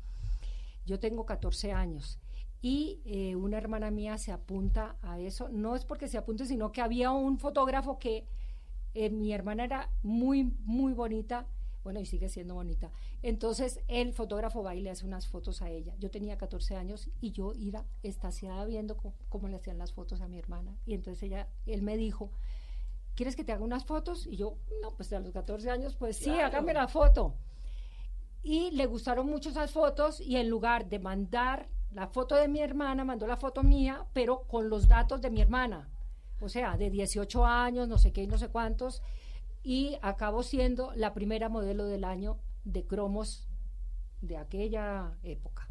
Yo tengo 14 años y eh, una hermana mía se apunta a eso. No es porque se apunte, sino que había un fotógrafo que eh, mi hermana era muy, muy bonita Bueno, y sigue siendo bonita. Entonces, el fotógrafo va y le hace unas fotos a ella. Yo tenía 14 años y yo iba estaciada viendo cómo, le hacían las fotos a mi hermana. Y entonces ella, él me dijo, ¿quieres que te haga unas fotos? Y yo, no, pues a los 14 años, pues sí, hágame la foto. Y le gustaron mucho esas fotos y en lugar de mandar la foto de mi hermana, mandó la foto mía, pero con los datos de mi hermana. O sea, de 18 años, no sé qué y no sé cuántos y acabó siendo la primera modelo del año de cromos de aquella época.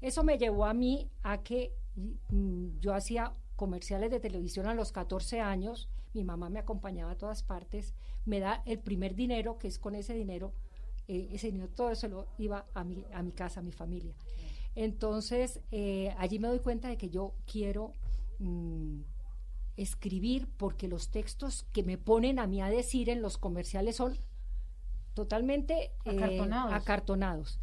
Eso me llevó a mí a que mm, yo hacía comerciales de televisión a los 14 años, mi mamá me acompañaba a todas partes, me da el primer dinero, que es con ese dinero, eh, ese dinero todo eso lo iba a mi, a mi casa, a mi familia. Entonces, eh, allí me doy cuenta de que yo quiero mm, escribir porque los textos que me ponen a mí a decir en los comerciales son totalmente eh, acartonados.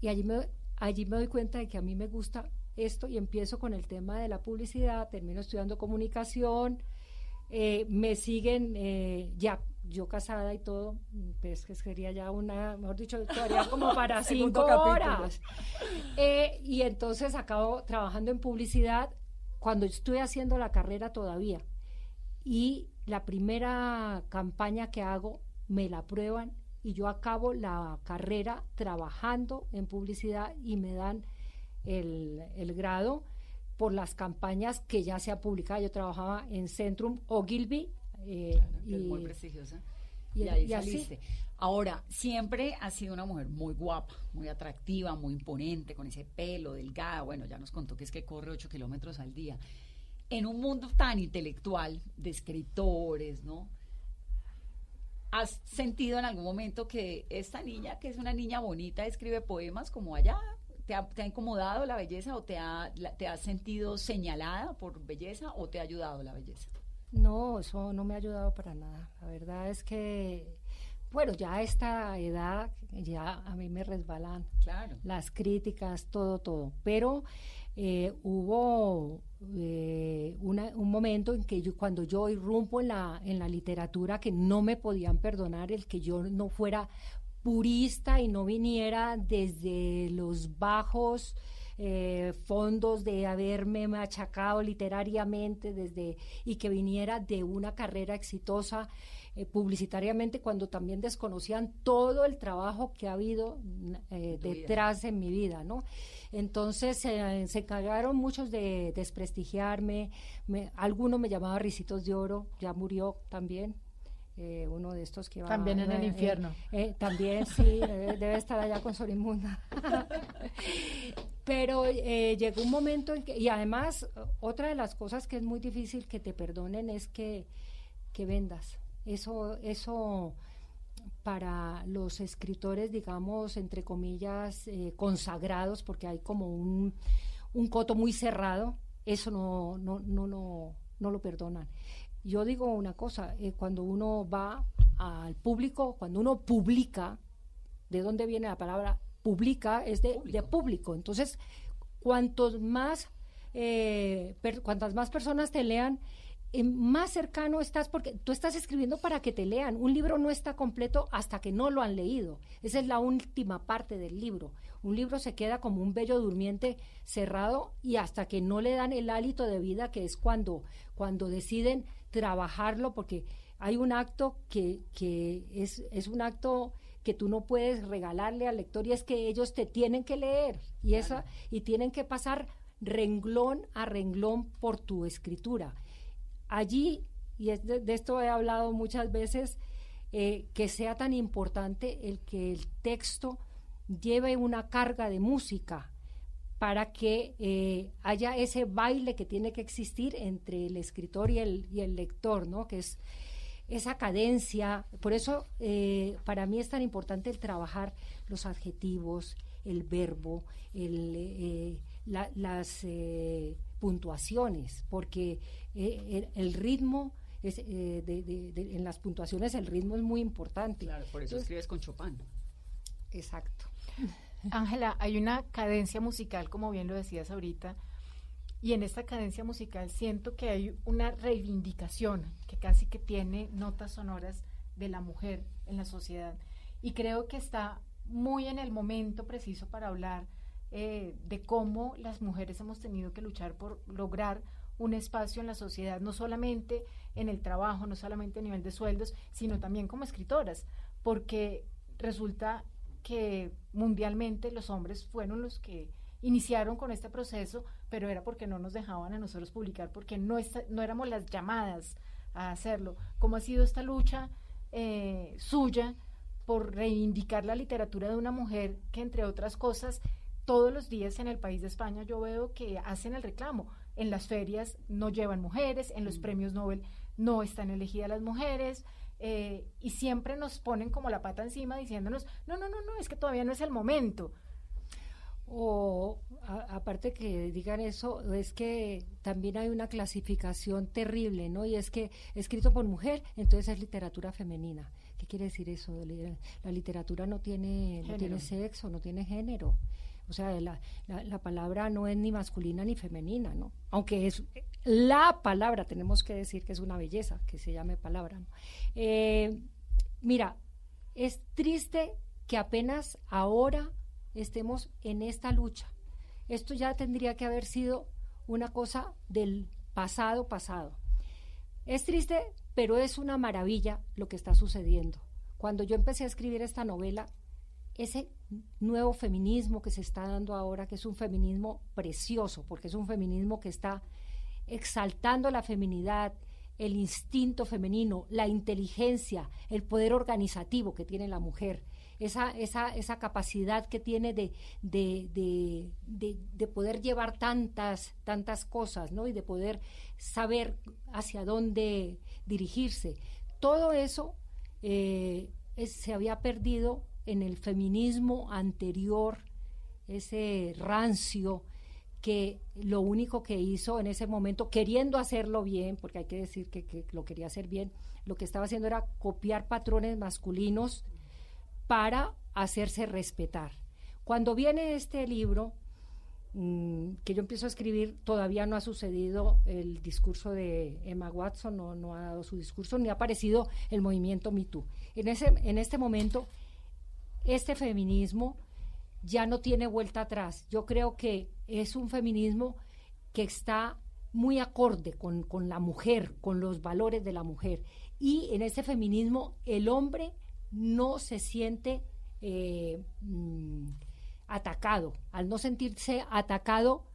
Y allí me, allí me doy cuenta de que a mí me gusta esto y empiezo con el tema de la publicidad, termino estudiando comunicación, eh, me siguen eh, ya yo casada y todo, pues que sería ya una, mejor dicho, todavía [LAUGHS] como para cinco horas. y entonces acabo trabajando en publicidad cuando estuve haciendo la carrera todavía. Y la primera campaña que hago me la prueban y yo acabo la carrera trabajando en publicidad y me dan el, grado por las campañas que ya se ha publicado. Yo trabajaba en Centrum Ogilvy. Eh, y, muy prestigiosa. Y, ahí saliste. Ahora, siempre has sido una mujer muy guapa, muy atractiva, muy imponente, con ese pelo delgada. Bueno, ya nos contó que es que corre 8 kilómetros al día. En un mundo tan intelectual de escritores, ¿no? ¿Has sentido en algún momento que esta niña, que es una niña bonita, escribe poemas como allá? ¿Te ha, incomodado la belleza o te, ha, te has sentido señalada por belleza o te ha ayudado la belleza? No, eso no me ha ayudado para nada. La verdad es que bueno, ya a esta edad, ya a mí me resbalan las críticas, todo, todo. Pero eh, hubo eh, un momento en que yo, cuando yo irrumpo en la, en la literatura, que no me podían perdonar el que yo no fuera purista y no viniera desde los bajos eh, fondos de haberme machacado literariamente desde y que viniera de una carrera exitosa eh, publicitariamente cuando también desconocían todo el trabajo que ha habido eh, detrás en mi vida, ¿no? Entonces se cagaron muchos de desprestigiarme, me, alguno me llamaba Ricitos de Oro, ya murió también, eh, uno de estos que va también en el infierno. también sí debe estar allá con Sorimunda. [LAUGHS] Pero llegó un momento en que y además otra de las cosas que es muy difícil que te perdonen es que que vendas eso, eso para los escritores, digamos, entre comillas, eh, consagrados, porque hay como un, un, coto muy cerrado, eso no, no, no, no, no lo perdonan. Yo digo una cosa, eh, cuando uno va al público, cuando uno publica, ¿de dónde viene la palabra publica? Es de público. De público. Entonces, cuantos más, eh, cuantas más personas te lean, más cercano estás porque tú estás escribiendo para que te lean. Un libro no está completo hasta que no lo han leído. Esa es la última parte del libro. Un libro se queda como un bello durmiente cerrado y hasta que no le dan el hálito de vida, que es cuando, cuando deciden trabajarlo, porque hay un acto que, que es, es un acto que tú no puedes regalarle al lector y es que ellos te tienen que leer y, esa, y tienen que pasar renglón a renglón por tu escritura allí, y de, esto he hablado muchas veces, eh, que sea tan importante el que el texto lleve una carga de música para que eh, haya ese baile que tiene que existir entre el escritor y el, y el lector, ¿no? Que es esa cadencia. Por eso eh, para mí es tan importante el trabajar los adjetivos, el verbo, el, las puntuaciones, porque eh, el, ritmo es, eh, de, en las puntuaciones el ritmo es muy importante. Claro, por eso escribes con Chopin. Exacto. [LAUGHS] Ángela, hay una cadencia musical, como bien lo decías ahorita, y en esta cadencia musical siento que hay una reivindicación que casi que tiene notas sonoras de la mujer en la sociedad. y creo que está muy en el momento preciso para hablar eh, de cómo las mujeres hemos tenido que luchar por lograr un espacio en la sociedad, no solamente en el trabajo, no solamente a nivel de sueldos, sino también como escritoras, porque resulta que mundialmente los hombres fueron los que iniciaron con este proceso, pero era porque no nos dejaban a nosotros publicar, porque no, no éramos las llamadas a hacerlo. ¿Cómo ha sido esta lucha eh, suya por reivindicar la literatura de una mujer que, entre otras cosas, todos los días en el país de España yo veo que hacen el reclamo. En las ferias no llevan mujeres, en los mm. premios Nobel no están elegidas las mujeres, eh, y siempre nos ponen como la pata encima diciéndonos, no, no, no, no, es que todavía no es el momento. O aparte que digan eso, es que también hay una clasificación terrible, ¿no? Y es que escrito por mujer, entonces es literatura femenina. ¿Qué quiere decir eso? La literatura no tiene, no tiene sexo, no tiene género. O sea, la, la, palabra no es ni masculina ni femenina, ¿no? Aunque es la palabra, tenemos que decir que es una belleza, que se llame palabra. Eh, mira, es triste que apenas ahora estemos en esta lucha. Esto ya tendría que haber sido una cosa del pasado pasado. Es triste, pero es una maravilla lo que está sucediendo. Cuando yo empecé a escribir esta novela, ese nuevo feminismo que se está dando ahora, que es un feminismo precioso, porque es un feminismo que está exaltando la feminidad, el instinto femenino, la inteligencia, el poder organizativo que tiene la mujer, esa, esa, esa capacidad que tiene de, de, de, poder llevar tantas, tantas cosas, ¿no? Y de poder saber hacia dónde dirigirse. Todo eso eh, se había perdido en el feminismo anterior, ese rancio que lo único que hizo en ese momento, queriendo hacerlo bien, porque hay que decir que, lo quería hacer bien, lo que estaba haciendo era copiar patrones masculinos para hacerse respetar. Cuando viene este libro, mm, que yo empiezo a escribir, todavía no ha sucedido el discurso de Emma Watson, no, no ha dado su discurso, ni ha aparecido el movimiento MeToo. En, ese, en este momento este feminismo ya no tiene vuelta atrás. Yo creo que es un feminismo que está muy acorde con, la mujer, con los valores de la mujer. Y en ese feminismo el hombre no se siente eh, mm, atacado. Al no sentirse atacado,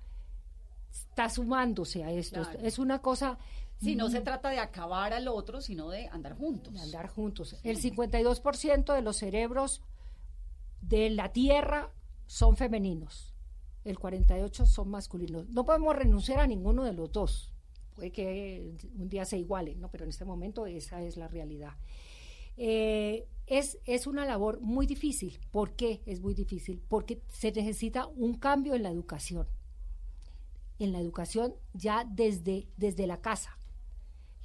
está sumándose a esto. Es una cosa... Si no se trata de acabar al otro, sino de andar juntos. De andar juntos. El 52% de los cerebros de la tierra son femeninos, el 48 son masculinos. No podemos renunciar a ninguno de los dos. Puede que un día se iguale, ¿no? pero en este momento esa es la realidad. Eh, es, es una labor muy difícil. ¿Por qué es muy difícil? Porque se necesita un cambio en la educación. En la educación ya desde, desde la casa.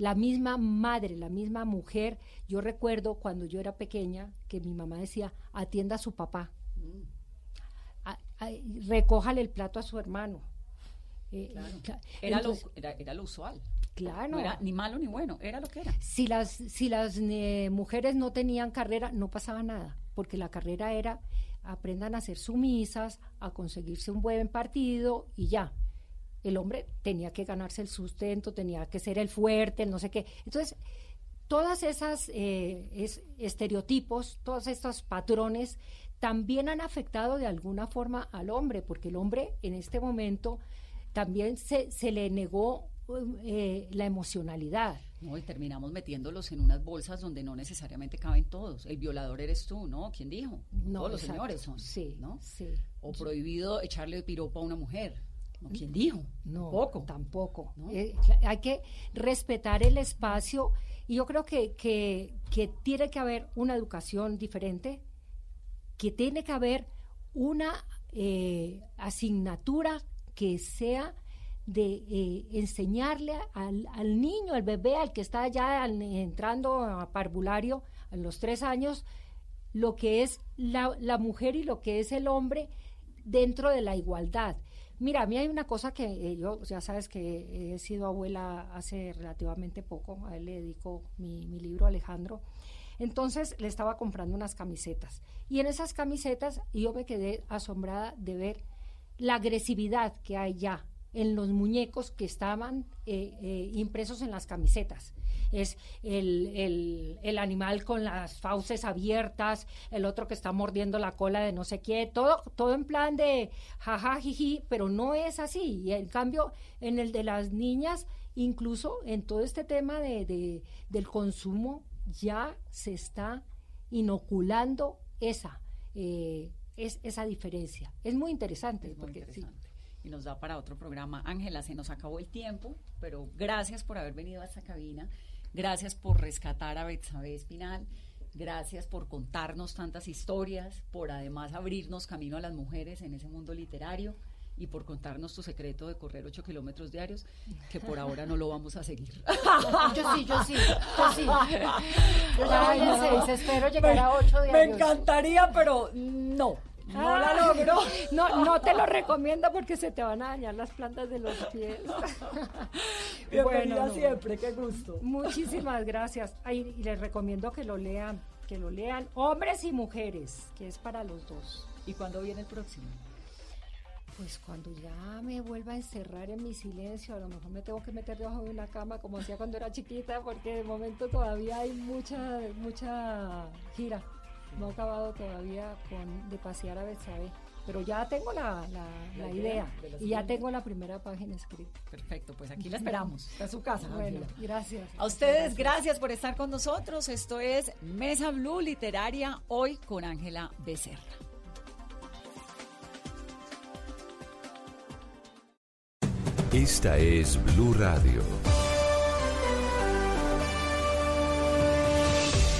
La misma madre, la misma mujer, yo recuerdo cuando yo era pequeña que mi mamá decía, atienda a su papá, recójale el plato a su hermano. Eh, era, lo, era, lo, usual. Claro. No era ni malo ni bueno, era lo que era. Si las, si las eh, mujeres no tenían carrera, no pasaba nada, porque la carrera era aprendan a ser sumisas, a conseguirse un buen partido y ya el hombre tenía que ganarse el sustento, tenía que ser el fuerte, el no sé qué. Entonces, todas esas eh, estereotipos, todos estos patrones también han afectado de alguna forma al hombre, porque el hombre en este momento también se, se le negó eh, la emocionalidad. No, y terminamos metiéndolos en unas bolsas donde no necesariamente caben todos. El violador eres tú, ¿no? ¿Quién dijo? No, todos los señores son. Sí, ¿no? Sí. O prohibido echarle piropo a una mujer. ¿Quién dijo? No, Poco. tampoco. Eh, hay que respetar el espacio y yo creo que, que, tiene que haber una educación diferente, que tiene que haber una eh, asignatura que sea de eh, enseñarle al, al, niño, al bebé, al que está ya entrando a parvulario a los tres años, lo que es la, la mujer y lo que es el hombre dentro de la igualdad. Mira, a mí hay una cosa que eh, yo, ya sabes que he sido abuela hace relativamente poco, a él le dedico mi, libro Alejandro. Entonces le estaba comprando unas camisetas. Y en esas camisetas yo me quedé asombrada de ver la agresividad que hay ya en los muñecos que estaban eh, eh, impresos en las camisetas. Es el, el, animal con las fauces abiertas, el otro que está mordiendo la cola de no sé qué, todo, todo en plan de jaja, jiji, pero no es así. Y en cambio, en el de las niñas, incluso en todo este tema de, del consumo, ya se está inoculando esa, eh, es, esa diferencia. Es muy interesante. porque, y nos da para otro programa. Ángela, se nos acabó el tiempo, pero gracias por haber venido a esta cabina, gracias por rescatar a Betsabe Espinal, gracias por contarnos tantas historias, por además abrirnos camino a las mujeres en ese mundo literario y por contarnos tu secreto de correr 8 kilómetros diarios, que por ahora no lo vamos a seguir. [LAUGHS] Yo sí, yo sí, yo sí. [LAUGHS] Yo ya voy 6, espero llegar a 8 diarios. Me encantaría, pero no. No la logro. No, no te lo recomiendo porque se te van a dañar las plantas de los pies. [LAUGHS] Bienvenida siempre, qué gusto. Muchísimas gracias. y les recomiendo que lo lean, que lo lean hombres y mujeres, que es para los dos. ¿Y cuándo viene el próximo? Pues cuando ya me vuelva a encerrar en mi silencio, a lo mejor me tengo que meter debajo de una cama como hacía cuando era chiquita, porque de momento todavía hay mucha, mucha gira no he acabado todavía con, de pasear a Betsabe, pero ya tengo la, la, idea, y ya tengo la primera página escrita. Perfecto, pues aquí la esperamos, a su casa. Bueno, gracias. A ustedes, gracias. por estar con nosotros. Esto es Mesa Blue Literaria, hoy con Ángela Becerra. Esta es Blue Radio.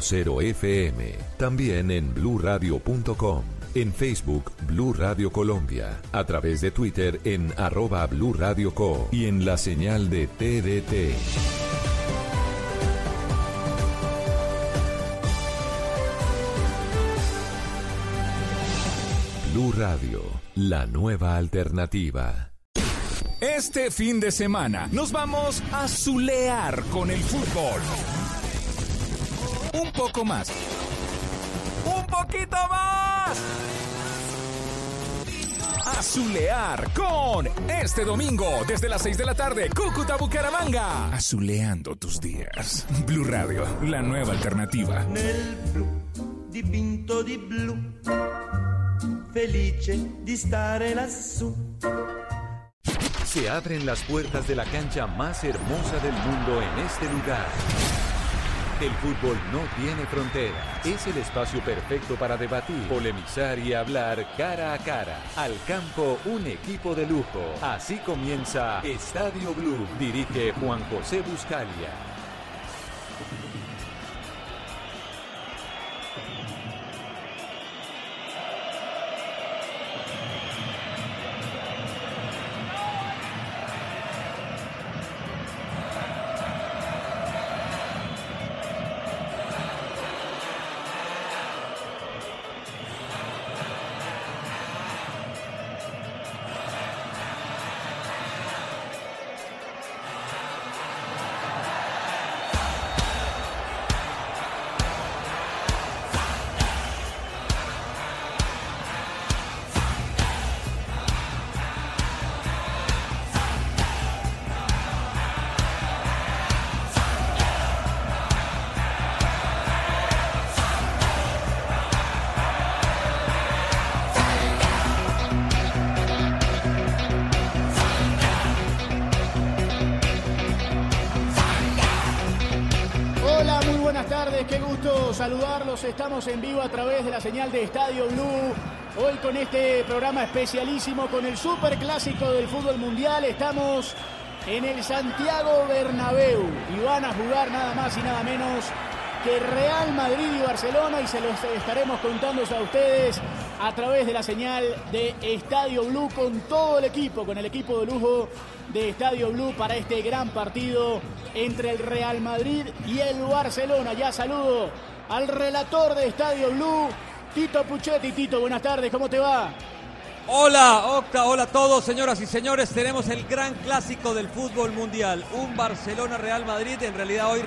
96.0 FM. También en bluradio.com. En Facebook, Blue Radio Colombia. A través de Twitter en arroba Blue Radio Co. Y en la señal de TDT. Blue Radio, la nueva alternativa. Este fin de semana nos vamos a zulear con el fútbol. Un poco más. Un poquito más. A zulear con este domingo desde las 6 de la tarde, Cúcuta Bucaramanga. Azuleando tus días. Blue Radio, la nueva alternativa. Nel blu dipinto di blu, felice di stare lassù se abren las puertas de la cancha más hermosa del mundo en este lugar. El fútbol no tiene frontera. Es el espacio perfecto para debatir, polemizar y hablar cara a cara. Al campo, un equipo de lujo. Así comienza Estadio Blue. Dirige Juan José Buscalia. Estamos en vivo a través de la señal de Estadio Blue. Hoy con este programa especialísimo, con el super clásico del fútbol mundial, estamos en el Santiago Bernabéu y van a jugar nada más y nada menos que Real Madrid y Barcelona y se los estaremos contando a ustedes a través de la señal de Estadio Blue con todo el equipo, con el equipo de lujo de Estadio Blue para este gran partido entre el Real Madrid y el Barcelona. Ya saludo al relator de Estadio Blue, Tito Puchetti. Tito, buenas tardes, ¿cómo te va? Hola, Octa, hola a todos, señoras y señores. Tenemos el gran clásico del fútbol mundial, un Barcelona-Real Madrid. En realidad hoy